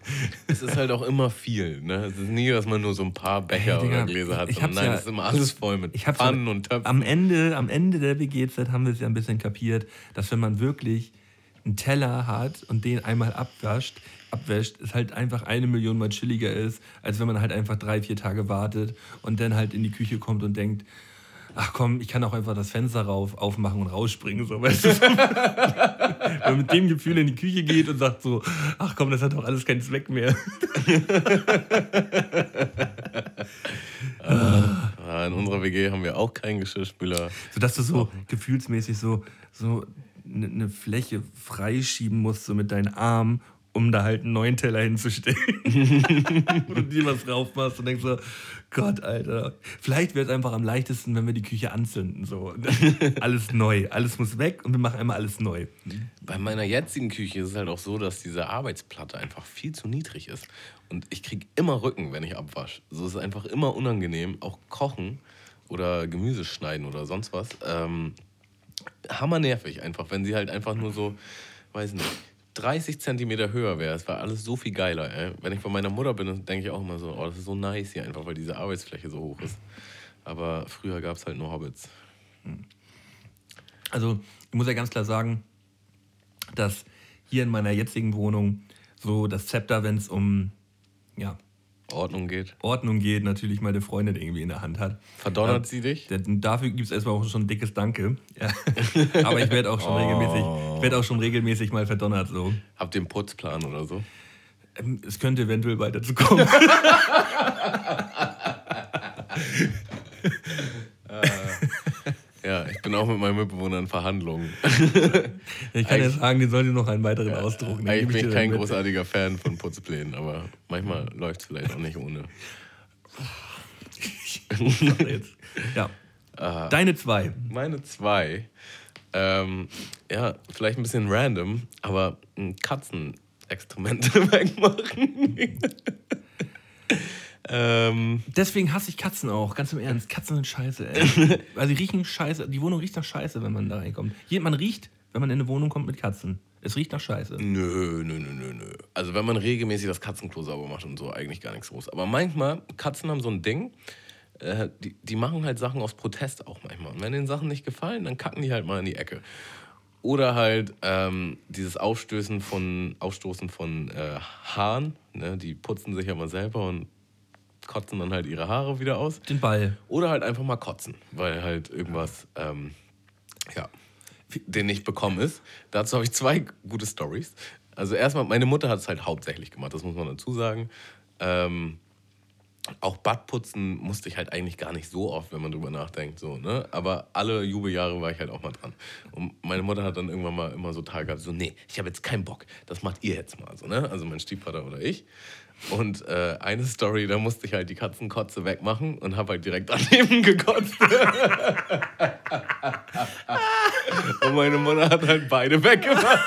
Es ist halt auch immer viel. Ne? Es ist nie, dass man nur so ein paar Becher Hey, Digga, oder Gläser hat. Nein, ja- es ist immer alles voll mit Pfannen ja- und Töpfen. Am Ende, am Ende der WG-Zeit haben wir es ja ein bisschen kapiert, dass wenn man wirklich einen Teller hat und den einmal abwascht, abwäscht, es halt einfach eine Million mal chilliger ist, als wenn man halt einfach drei, vier Tage wartet und dann halt in die Küche kommt und denkt, ach komm, ich kann auch einfach das Fenster rauf, aufmachen und rausspringen. So, weißt du? Wenn man mit dem Gefühl in die Küche geht und sagt so, ach komm, das hat doch alles keinen Zweck mehr. Ja, in unserer WG haben wir auch keinen Geschirrspüler. So dass du so gefühlsmäßig so, so eine ne Fläche freischieben musst, so mit deinen Armen, um da halt einen neuen Teller hinzustellen. Wo du dir was drauf machst und denkst so, Gott, Alter. Vielleicht wäre es einfach am leichtesten, wenn wir die Küche anzünden. So. alles neu. Alles muss weg und wir machen einmal alles neu. Bei meiner jetzigen Küche ist es halt auch so, dass diese Arbeitsplatte einfach viel zu niedrig ist. Und ich kriege immer Rücken, wenn ich abwasche. So ist es einfach immer unangenehm. Auch kochen oder Gemüse schneiden oder sonst was. Ähm, hammernervig einfach, wenn sie halt einfach nur so, weiß nicht, 30 Zentimeter höher wäre. Es war alles so viel geiler. Ey. Wenn ich bei meiner Mutter bin, denke ich auch immer so, oh, das ist so nice hier einfach, weil diese Arbeitsfläche so hoch ist. Aber früher gab es halt nur Hobbits. Also, ich muss ja ganz klar sagen, dass hier in meiner jetzigen Wohnung so das Zepter, wenn es um ja, Ordnung geht. Ordnung geht, natürlich meine Freundin irgendwie in der Hand hat. Verdonnert sie dich? Dafür gibt es erstmal auch schon ein dickes Danke. Ja. Aber ich werde auch, schon regelmäßig, ich werd auch schon regelmäßig mal verdonnert. So. Habt ihr einen Putzplan oder so? Ähm, Es könnte eventuell weiter zu kommen. Ja, ich bin auch mit meinem Mitbewohner in Verhandlungen. Ich kann ja sagen, die sollen dir noch einen weiteren Ausdruck. Den Eigentlich gebe bin ich kein mit. großartiger Fan von Putzplänen, aber manchmal läuft es vielleicht auch nicht ohne. Jetzt. Ja. Deine zwei. Meine zwei, ähm, ja, vielleicht ein bisschen random, aber ein Katzenexkremente wegmachen. Ähm, Deswegen hasse ich Katzen auch, ganz im Ernst. Katzen sind scheiße, ey. Weil sie riechen scheiße. Die Wohnung riecht nach Scheiße, wenn man da reinkommt. Man riecht, wenn man in eine Wohnung kommt mit Katzen. Es riecht nach Scheiße. Nö, nö, nö, nö, nö. Also wenn man regelmäßig das Katzenklo sauber macht und so, eigentlich gar nichts groß. Aber manchmal, Katzen haben so ein Ding, äh, die, die machen halt Sachen aus Protest auch manchmal. Und wenn denen Sachen nicht gefallen, dann kacken die halt mal in die Ecke. Oder halt ähm, dieses Aufstößen von, Aufstoßen von äh, Haaren. Ne? Die putzen sich ja mal selber und kotzen dann halt ihre Haare wieder aus. Den Ball. Oder halt einfach mal kotzen, weil halt irgendwas, ähm, ja, den nicht bekommen ist. Dazu habe ich zwei gute Stories. Also erstmal, meine Mutter hat es halt hauptsächlich gemacht, das muss man dazu sagen. Ähm, auch Badputzen musste ich halt eigentlich gar nicht so oft, wenn man drüber nachdenkt. So, ne? Aber alle Jubeljahre war ich halt auch mal dran. Und meine Mutter hat dann irgendwann mal immer so Tage gehabt, so, nee, ich habe jetzt keinen Bock, das macht ihr jetzt mal. So, ne? Also mein Stiefvater oder ich. Und äh, eine Story, da musste ich halt die Katzenkotze wegmachen und habe halt direkt daneben gekotzt. und meine Mutter hat halt beide weggemacht.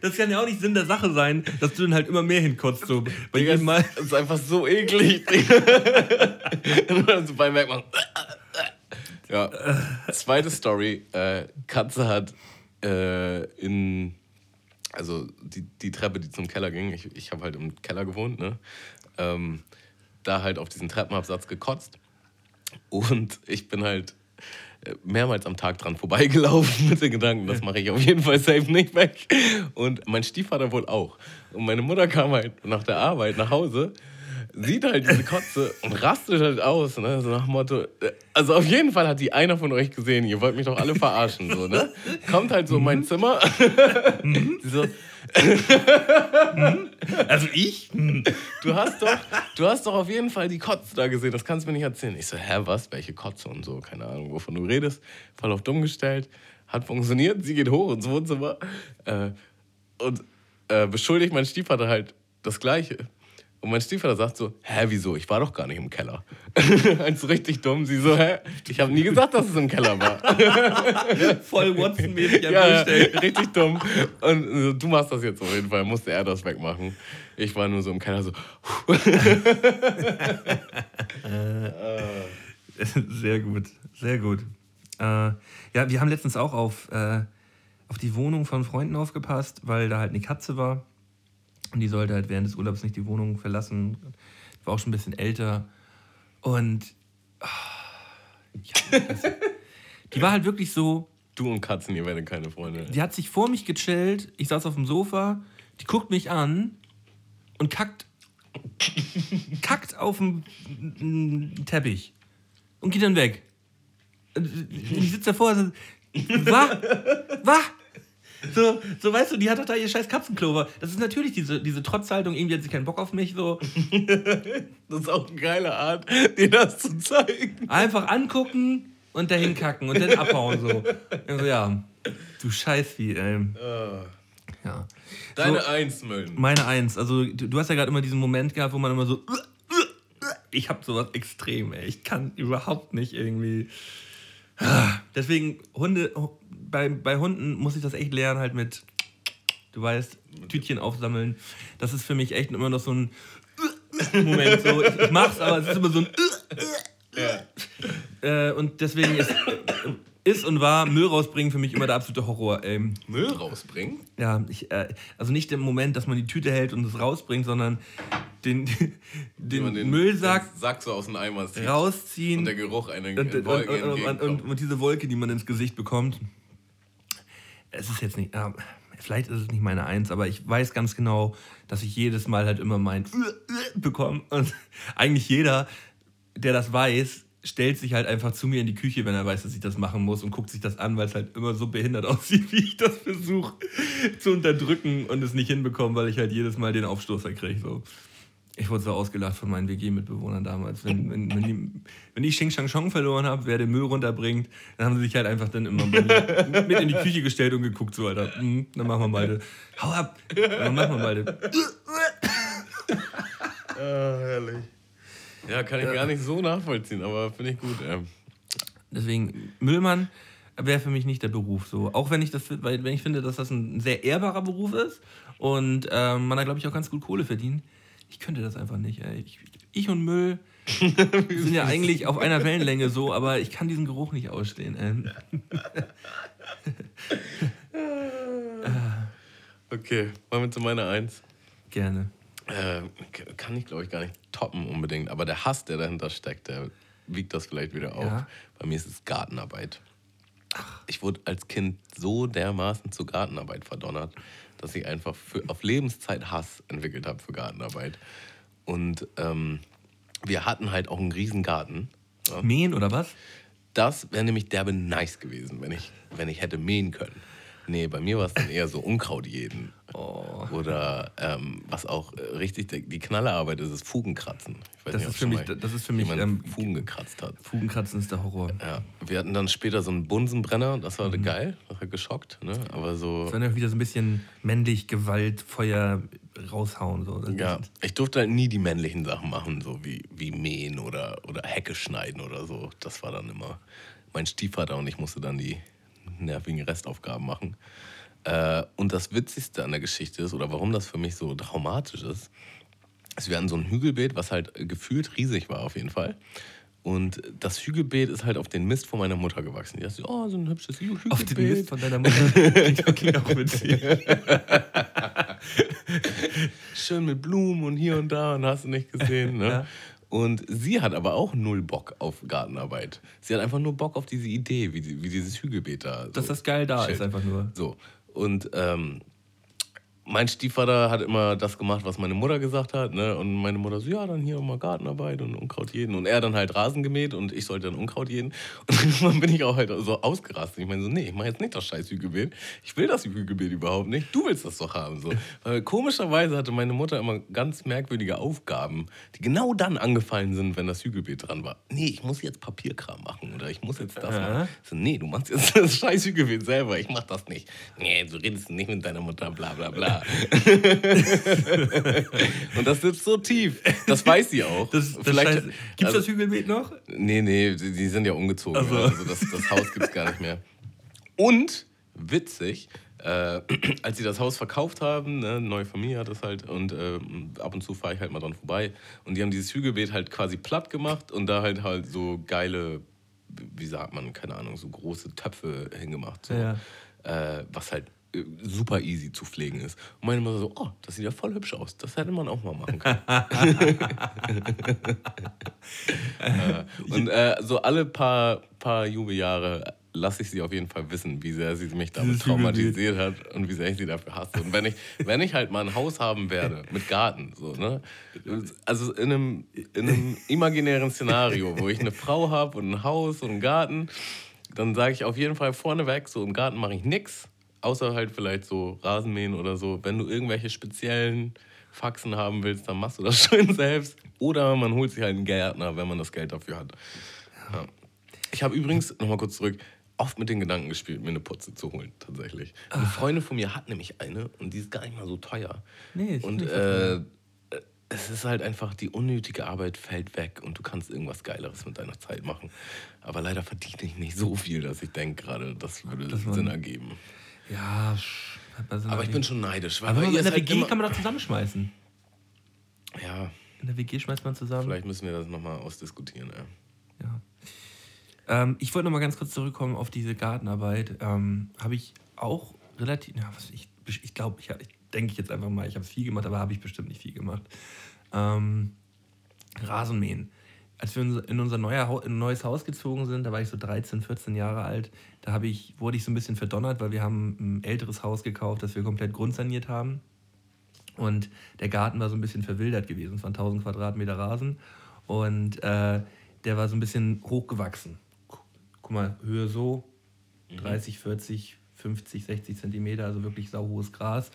Das kann ja auch nicht Sinn der Sache sein, dass du dann halt immer mehr hinkotzt. So. Bei Digga, jedem Mal. Das ist einfach so eklig. so beim Wegmachen. Ja. Zweite Story. Äh, Katze hat äh, in. Also die, die Treppe, die zum Keller ging, ich, ich habe halt im Keller gewohnt, ne? Ähm, da halt auf diesen Treppenabsatz gekotzt. Und ich bin halt mehrmals am Tag dran vorbeigelaufen mit den Gedanken, das mache ich auf jeden Fall safe nicht weg. Und mein Stiefvater wohl auch. Und meine Mutter kam halt nach der Arbeit nach Hause, sieht halt diese Kotze und rastet halt aus. Ne? So nach dem Motto, äh, also auf jeden Fall hat die einer von euch gesehen, ihr wollt mich doch alle verarschen. So, ne? Kommt halt so in mein Zimmer. Sie so, Also ich? du hast doch, du hast doch auf jeden Fall die Kotze da gesehen, das kannst du mir nicht erzählen. Ich so, hä, was? Welche Kotze und so? Keine Ahnung, wovon du redest. Voll auf dumm gestellt. Hat funktioniert, sie geht hoch ins Wohnzimmer äh, und äh, beschuldigt mein Stiefvater halt das Gleiche. Und mein Stiefvater sagt so, hä, wieso? Ich war doch gar nicht im Keller. Eins richtig dumm. Sie so, hä? Ich habe nie gesagt, dass es im Keller war. Voll Watson-mäßig ja, richtig dumm. Und so, du machst das jetzt auf jeden Fall. Musste er das wegmachen. Ich war nur so im Keller so, Sehr gut, sehr gut. Äh, ja, wir haben letztens auch auf, äh, auf die Wohnung von Freunden aufgepasst, weil da halt eine Katze war. Und die sollte halt während des Urlaubs nicht die Wohnung verlassen. Die war auch schon ein bisschen älter. Und ah, ja, also, die war halt wirklich so, du und Katzen, ihr werdet keine Freunde. die hat sich vor mich gechillt, ich saß auf dem Sofa, die guckt mich an und kackt, kackt auf dem Teppich und geht dann weg. Und Ich sitze davor und so, wa? Wa? So, so, weißt du, die hat doch da ihr scheiß Katzenklo. Das ist natürlich diese, diese Trotzhaltung, irgendwie hat sie keinen Bock auf mich. So. Das ist auch eine geile Art, dir das zu zeigen. Einfach angucken und dahin kacken und dann abhauen. So. Also, ja, du Scheißvieh, ey. Ja. Deine So. Eins, Möllen. Meine Eins. Also, du, du hast ja gerade immer diesen Moment gehabt, wo man immer so. Ich hab sowas extrem, ey. Ich kann überhaupt nicht irgendwie. Deswegen, Hunde, bei, bei Hunden muss ich das echt lernen, halt mit, du weißt, Tütchen aufsammeln. Das ist für mich echt immer noch so ein Moment. So. Ich, ich mach's, aber es ist immer so ein. Äh, und deswegen ist, ist und war Müll rausbringen für mich immer der absolute Horror, ey. Müll rausbringen? Ja, ich, äh, also nicht im Moment, dass man die Tüte hält und es rausbringt, sondern den, man den, Müllsack den Sack so aus dem Eimer zieht. rausziehen Und der Geruch eine und, und, und, und diese Wolke, die man ins Gesicht bekommt. Es ist jetzt nicht, äh, vielleicht ist es nicht meine Eins, aber ich weiß ganz genau, dass ich jedes Mal halt immer mein bekomme. Und eigentlich jeder, der das weiß, stellt sich halt einfach zu mir in die Küche, wenn er weiß, dass ich das machen muss und guckt sich das an, weil es halt immer so behindert aussieht, wie ich das versuche zu unterdrücken und es nicht hinbekomme, weil ich halt jedes Mal den Aufstoßer kriege. So. Ich wurde so ausgelacht von meinen WG-Mitbewohnern damals. Wenn, wenn, wenn, die, wenn ich Xing Shang Chong verloren habe, wer den Müll runterbringt, dann haben sie sich halt einfach dann immer mit in die Küche gestellt und geguckt, so, Alter, hm, dann machen wir beide. Hau ab! Dann machen wir beide. Ah, herrlich. Ja, kann ich gar nicht so nachvollziehen, aber finde ich gut. Ähm. Deswegen, Müllmann wäre für mich nicht der Beruf so. Auch wenn ich das, weil wenn ich finde, dass das ein sehr ehrbarer Beruf ist und ähm, man da, glaube ich, auch ganz gut Kohle verdient. Ich könnte das einfach nicht. Ey. Ich, ich und Müll sind ja eigentlich auf einer Wellenlänge so, aber ich kann diesen Geruch nicht ausstehen. Okay, wollen wir zu meiner Eins? Gerne. Äh, kann ich, glaube ich, gar nicht toppen unbedingt, aber der Hass, der dahinter steckt, der wiegt das vielleicht wieder auf. Ja. Bei mir ist es Gartenarbeit. Ich wurde als Kind so dermaßen zur Gartenarbeit verdonnert, dass ich einfach für, auf Lebenszeit Hass entwickelt habe für Gartenarbeit. Und ähm, wir hatten halt auch einen riesen Garten. Ja. Mähen oder was? Das wäre nämlich derbe nice gewesen, wenn ich, wenn ich hätte mähen können. Nee, bei mir war es dann eher so Unkraut jeden. Oh. Oder ähm, was auch äh, richtig die Knallerarbeit ist, ist Fugenkratzen. Ich weiß Das nicht, ist für mich- das ist für mich, ähm, Fugen gekratzt hat. Fugenkratzen ist der Horror. Ja, wir hatten dann später so einen Bunsenbrenner, das Mhm. war geil, das hat geschockt, ne? aber so... Das war ja wieder so ein bisschen männlich Gewalt, Feuer raushauen. So. Das Ja, ich durfte halt nie die männlichen Sachen machen, so wie, wie mähen oder, oder Hecke schneiden oder so. Das war dann immer mein Stiefvater und ich musste dann die nervigen Restaufgaben machen. Äh, und das Witzigste an der Geschichte ist, oder warum das für mich so traumatisch ist, ist, wir hatten so ein Hügelbeet, was halt gefühlt riesig war auf jeden Fall. Und das Hügelbeet ist halt auf den Mist von meiner Mutter gewachsen. Die dachte, oh, so ein hübsches Hügelbeet. Auf den Mist von deiner Mutter. Klingt auch witzig. schön mit Blumen und hier und da und hast du nicht gesehen. Ne? Ja. Und sie hat aber auch null Bock auf Gartenarbeit. Sie hat einfach nur Bock auf diese Idee, wie, wie dieses Hügelbeet da. Dass so das geil da chillt. ist, einfach nur. So. Und ähm, mein Stiefvater hat immer das gemacht, was meine Mutter gesagt hat. Ne? Und meine Mutter so, ja, dann hier mal Gartenarbeit und Unkraut jäten. Und er dann halt Rasen gemäht und ich sollte dann Unkraut jäten. Und irgendwann bin ich auch halt so ausgerastet. Ich meine so, nee, ich mache jetzt nicht das scheiß Hügelbeet. Ich will das Hügelbeet überhaupt nicht. Du willst das doch haben. So. Weil komischerweise hatte meine Mutter immer ganz merkwürdige Aufgaben, die genau dann angefallen sind, wenn das Hügelbeet dran war. Nee, ich muss jetzt Papierkram machen oder ich muss jetzt das machen. Ich So, nee, du machst jetzt das scheiß Hügelbeet selber. Ich mach das nicht. Nee, du redest nicht mit deiner Mutter, bla bla bla. Ja. und das sitzt so tief. Das weiß sie auch. Das, das Vielleicht, Gibt es also- das Hügelbeet noch? Nee, nee, die, die sind ja umgezogen. Ach so. ja. Also das, das Haus gibt es gar nicht mehr. Und, witzig, äh, als sie das Haus verkauft haben, ne, neue Familie hat das halt, und äh, ab und zu fahre ich halt mal dran vorbei. Und die haben dieses Hügelbeet halt quasi platt gemacht und da halt halt so geile, wie sagt man, keine Ahnung, so große Töpfe hingemacht. So. Ja. Äh, was halt super easy zu pflegen ist. Und meine immer so, oh, das sieht ja voll hübsch aus. Das hätte man auch mal machen können. äh, und äh, so alle paar, paar Jubeljahre lasse ich sie auf jeden Fall wissen, wie sehr sie mich damit traumatisiert hat und wie sehr ich sie dafür hasse. Und wenn ich, wenn ich halt mal ein Haus haben werde mit Garten, so, ne? Also in einem, in einem imaginären Szenario, wo ich eine Frau habe und ein Haus und einen Garten, dann sage ich auf jeden Fall vorneweg, so im Garten mache ich nichts, außer halt vielleicht so Rasenmähen oder so. Wenn du irgendwelche speziellen Faxen haben willst, dann machst du das schön selbst. Oder man holt sich halt einen Gärtner, wenn man das Geld dafür hat. Ja. Ich habe übrigens, nochmal kurz zurück, oft mit den Gedanken gespielt, mir eine Putze zu holen, tatsächlich. Eine Freundin von mir hat nämlich eine und die ist gar nicht mal so teuer. Nee, ist und äh, es ist halt einfach, die unnötige Arbeit fällt weg und du kannst irgendwas Geileres mit deiner Zeit machen. Aber leider verdiene ich nicht so viel, dass ich denke gerade, das würde Das Sinn ergeben. Ja, sch- hat man so Aber ich bin schon neidisch. Weil Aber in der halt WG kann man doch zusammenschmeißen. Ja, In der WG schmeißt man zusammen. vielleicht müssen wir das nochmal ausdiskutieren. Ja. Ja. Ähm, ich wollte noch mal ganz kurz zurückkommen auf diese Gartenarbeit. Ähm, habe ich auch relativ, ja, was ich, ich glaube, ich, ich denke jetzt einfach mal, ich habe viel gemacht, aber habe ich bestimmt nicht viel gemacht. Ähm, Rasenmähen. Als wir in unser neues Haus gezogen sind, da war ich so 13, 14 Jahre alt, da habe ich, wurde ich so ein bisschen verdonnert, weil wir haben ein älteres Haus gekauft, das wir komplett grundsaniert haben. Und der Garten war so ein bisschen verwildert gewesen. Es waren 1000 Quadratmeter Rasen. Und äh, der war so ein bisschen hochgewachsen. Gu- Guck mal, Höhe so, 30, 40, 50, 60 Zentimeter, also wirklich sauhohes Gras.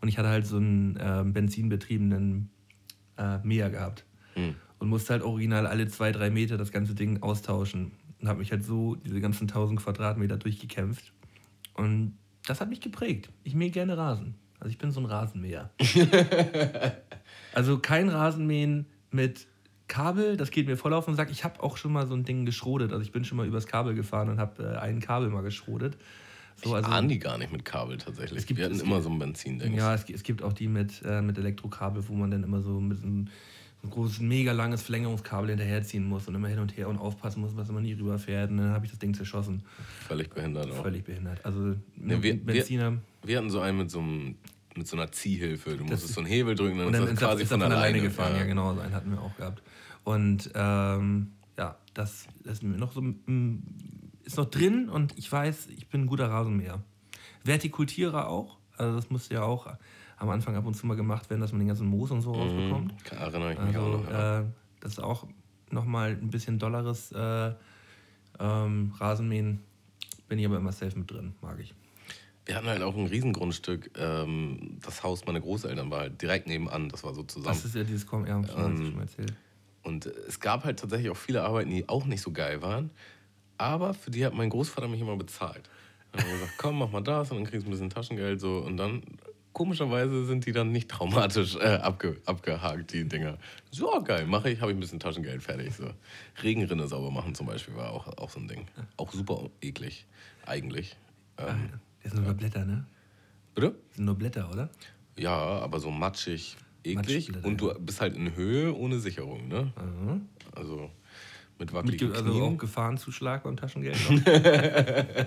Und ich hatte halt so einen ähm, benzinbetriebenen äh, Mäher gehabt. Mhm. Und musste halt original alle zwei, drei Meter das ganze Ding austauschen. Und habe mich halt so diese ganzen 1000 Quadratmeter durchgekämpft. Und das hat mich geprägt. Ich mähe gerne Rasen. Also ich bin so ein Rasenmäher. also kein Rasenmähen mit Kabel, das geht mir voll auf den Sack. Ich habe auch schon mal so ein Ding geschrotet. Also ich bin schon mal übers Kabel gefahren und habe äh, ein Kabel mal geschrotet. So, also, ich ahne die gar nicht mit Kabel tatsächlich. Es gibt- wir hatten es immer gibt- so ein Benzin-Ding. ja, es, es gibt auch die mit, äh, mit Elektrokabel, wo man dann immer so mit einem, ein großes, mega langes Verlängerungskabel hinterherziehen muss und immer hin und her und aufpassen muss, dass man nie rüberfährt. Und dann habe ich das Ding zerschossen. Völlig behindert auch. Völlig behindert. Also Ne, wir- Benziner. Wir hatten so einen mit so, einem, mit so einer Ziehhilfe. Du musstest so einen Hebel drücken Und und dann dann ist das er, quasi ist er von, alleine gefahren. Ja, Ja. genau, so einen hatten wir auch gehabt. Und ähm, ja, das, das ist noch so mm, ist noch drin und ich weiß, ich bin ein guter Rasenmäher. Vertikultierer auch. Also das musste ja auch am Anfang ab und zu mal gemacht werden, dass man den ganzen Moos und so rausbekommt. Mhm, erinnere ich mich auch Also noch. Ja. äh, das ist auch nochmal ein bisschen dolleres äh, ähm, Rasenmähen. Bin ich aber immer safe mit drin, mag ich. Wir hatten halt auch ein Riesengrundstück. Ähm, das Haus meiner Großeltern war halt direkt nebenan. Das war so zusammen. Das ist ja dieses Kom ja, Ähm, schon erzählt. Und es gab halt tatsächlich auch viele Arbeiten, die auch nicht so geil waren. Aber für die hat mein Großvater mich immer bezahlt. Dann hat er gesagt, komm, mach mal das und dann kriegst du ein bisschen Taschengeld. So. Und dann, komischerweise, sind die dann nicht traumatisch äh, abge, abgehakt, die Dinger. So, geil, mache ich, habe ich ein bisschen Taschengeld, fertig. So. Regenrinne sauber machen zum Beispiel war auch, auch so ein Ding. Auch super eklig, eigentlich. Ähm, Das sind nur Blätter, ne? bitte? Das sind nur Blätter, oder? Ja, aber so matschig, eklig. Und du ja. bist halt in Höhe ohne Sicherung, ne? Mhm. Also mit Mit, wackeligen ge- also Knien. auch Gefahrenzuschlag beim Taschengeld.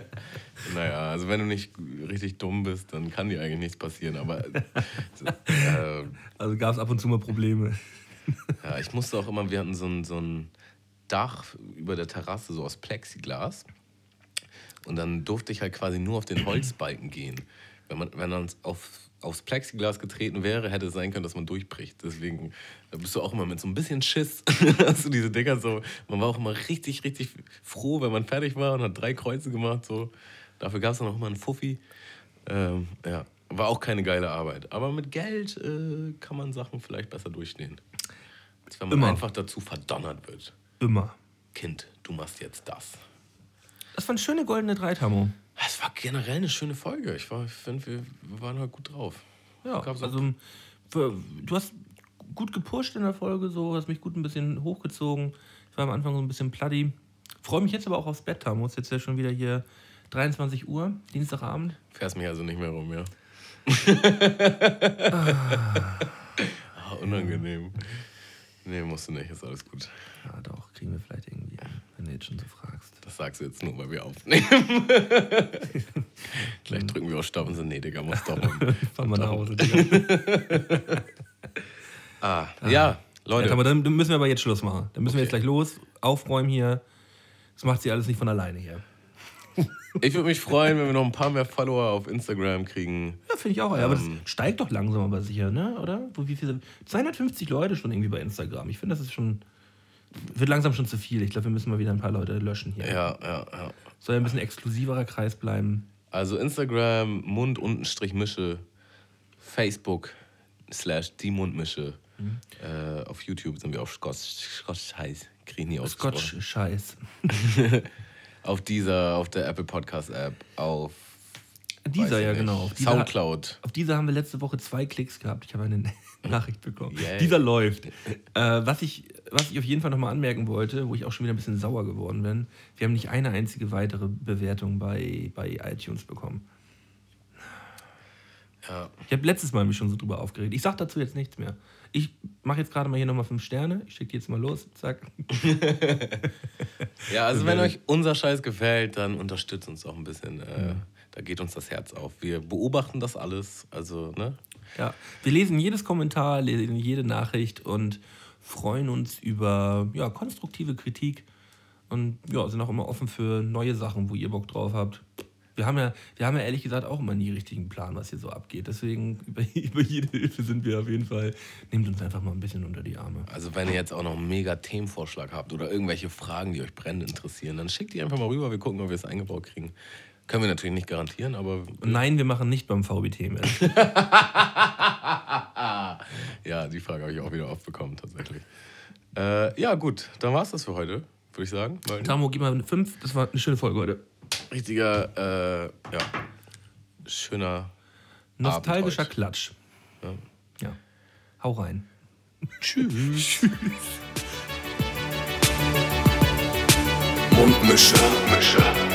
Naja, also wenn du nicht richtig dumm bist, dann kann dir eigentlich nichts passieren. Aber äh, also gab es ab und zu mal Probleme. ja, ich musste auch immer, wir hatten so ein, so ein Dach über der Terrasse, so aus Plexiglas. Und dann durfte ich halt quasi nur auf den Holzbalken gehen. Wenn man, wenn man auf, aufs Plexiglas getreten wäre, hätte es sein können, dass man durchbricht. Deswegen da bist du auch immer mit so ein bisschen Schiss. hast du diese Dinger so. Man war auch immer richtig, richtig froh, wenn man fertig war und hat drei Kreuze gemacht. So. Dafür gab es dann auch immer einen Fuffi. Ähm, ja, war auch keine geile Arbeit. Aber mit Geld äh, kann man Sachen vielleicht besser durchstehen. Als wenn man Immer. einfach dazu verdonnert wird. Immer. Kind, du machst jetzt das. Das waren schöne goldene Dreitamo. Es war generell eine schöne Folge. Ich, war- ich finde, wir, waren halt gut drauf. Ja, Gab's also du hast gut gepusht in der Folge, so hast mich gut ein bisschen hochgezogen. Ich war am Anfang so ein bisschen platti. Freue mich jetzt aber auch aufs Bett, Tamus. Jetzt ja schon wieder hier 23 Uhr, Dienstagabend. Fährst mich also nicht mehr rum, ja. ah, unangenehm. Nee, musst du nicht, ist alles gut. Ja, doch, kriegen wir vielleicht irgendwie hin, wenn du jetzt schon so fragst. Das sagst du jetzt nur, weil wir aufnehmen. Gleich drücken wir auf Stopp und so, nee, Digga, muss doch. Fahren wir nach Hause, Digga. Ah, ja, Leute. Ja, dann müssen wir aber jetzt Schluss machen. Dann müssen wir jetzt Okay. gleich los, aufräumen hier. Das macht sie alles nicht von alleine hier. Ich würde mich freuen, wenn wir noch ein paar mehr Follower auf Instagram kriegen. Ja, finde ich auch. Ja, aber Ähm. das steigt doch langsam aber sicher, ne? Oder? Wo, wie viele? 250 Leute schon irgendwie bei Instagram. Ich finde, das ist schon. Wird langsam schon zu viel. Ich glaube, wir müssen mal wieder ein paar Leute löschen hier. Ja, ja, ja. Soll ja ein bisschen exklusiverer Kreis bleiben. Also Instagram, Mund untenstrich Mische, Facebook slash die Mundmische. Mhm. Äh, auf YouTube sind wir auf Scotch, Scotch Scheiß. Krieg nie ausgesprochen. Scotch-Scheiß. Auf dieser, auf der Apple Podcast App, auf Dieser, ja, nicht, genau. Auf dieser, Soundcloud. auf dieser haben wir letzte Woche zwei Klicks gehabt. Ich habe eine Nachricht bekommen. Yay. Dieser läuft. Äh, was, ich, was ich auf jeden Fall nochmal anmerken wollte, wo ich auch schon wieder ein bisschen sauer geworden bin, wir haben nicht eine einzige weitere Bewertung bei, bei iTunes bekommen. Ja. Ich habe letztes Mal mich schon so drüber aufgeregt. Ich sage dazu jetzt nichts mehr. Ich mache jetzt gerade mal hier nochmal fünf Sterne. Ich schicke die jetzt mal los. Zack. ja, also wenn euch unser Scheiß gefällt, dann unterstützt uns auch ein bisschen. Äh, Da geht uns das Herz auf. Wir beobachten das alles. Also, ne? Ja, wir lesen jedes Kommentar, lesen jede Nachricht und freuen uns über ja, konstruktive Kritik und ja, sind auch immer offen für neue Sachen, wo ihr Bock drauf habt. Wir haben ja, wir haben ja ehrlich gesagt auch immer nie richtigen Plan, was hier so abgeht. Deswegen über, über jede Hilfe sind wir auf jeden Fall. Nehmt uns einfach mal ein bisschen unter die Arme. Also wenn ihr jetzt auch noch einen mega Themenvorschlag habt oder irgendwelche Fragen, die euch brennend interessieren, dann schickt die einfach mal rüber. Wir gucken, ob wir es eingebaut kriegen. Können wir natürlich nicht garantieren, aber Nein, wir machen nicht beim VBT mit. ja, die Frage habe ich auch wieder oft bekommen tatsächlich. Äh, ja gut, dann war es das für heute, würde ich sagen. Tamo, gib mal eine 5. Das war eine schöne Folge heute. richtiger, äh, ja, schöner Nostalgischer. Klatsch. Ja. Ja. Hau rein. Tschüss. Mundmische. Mundmische.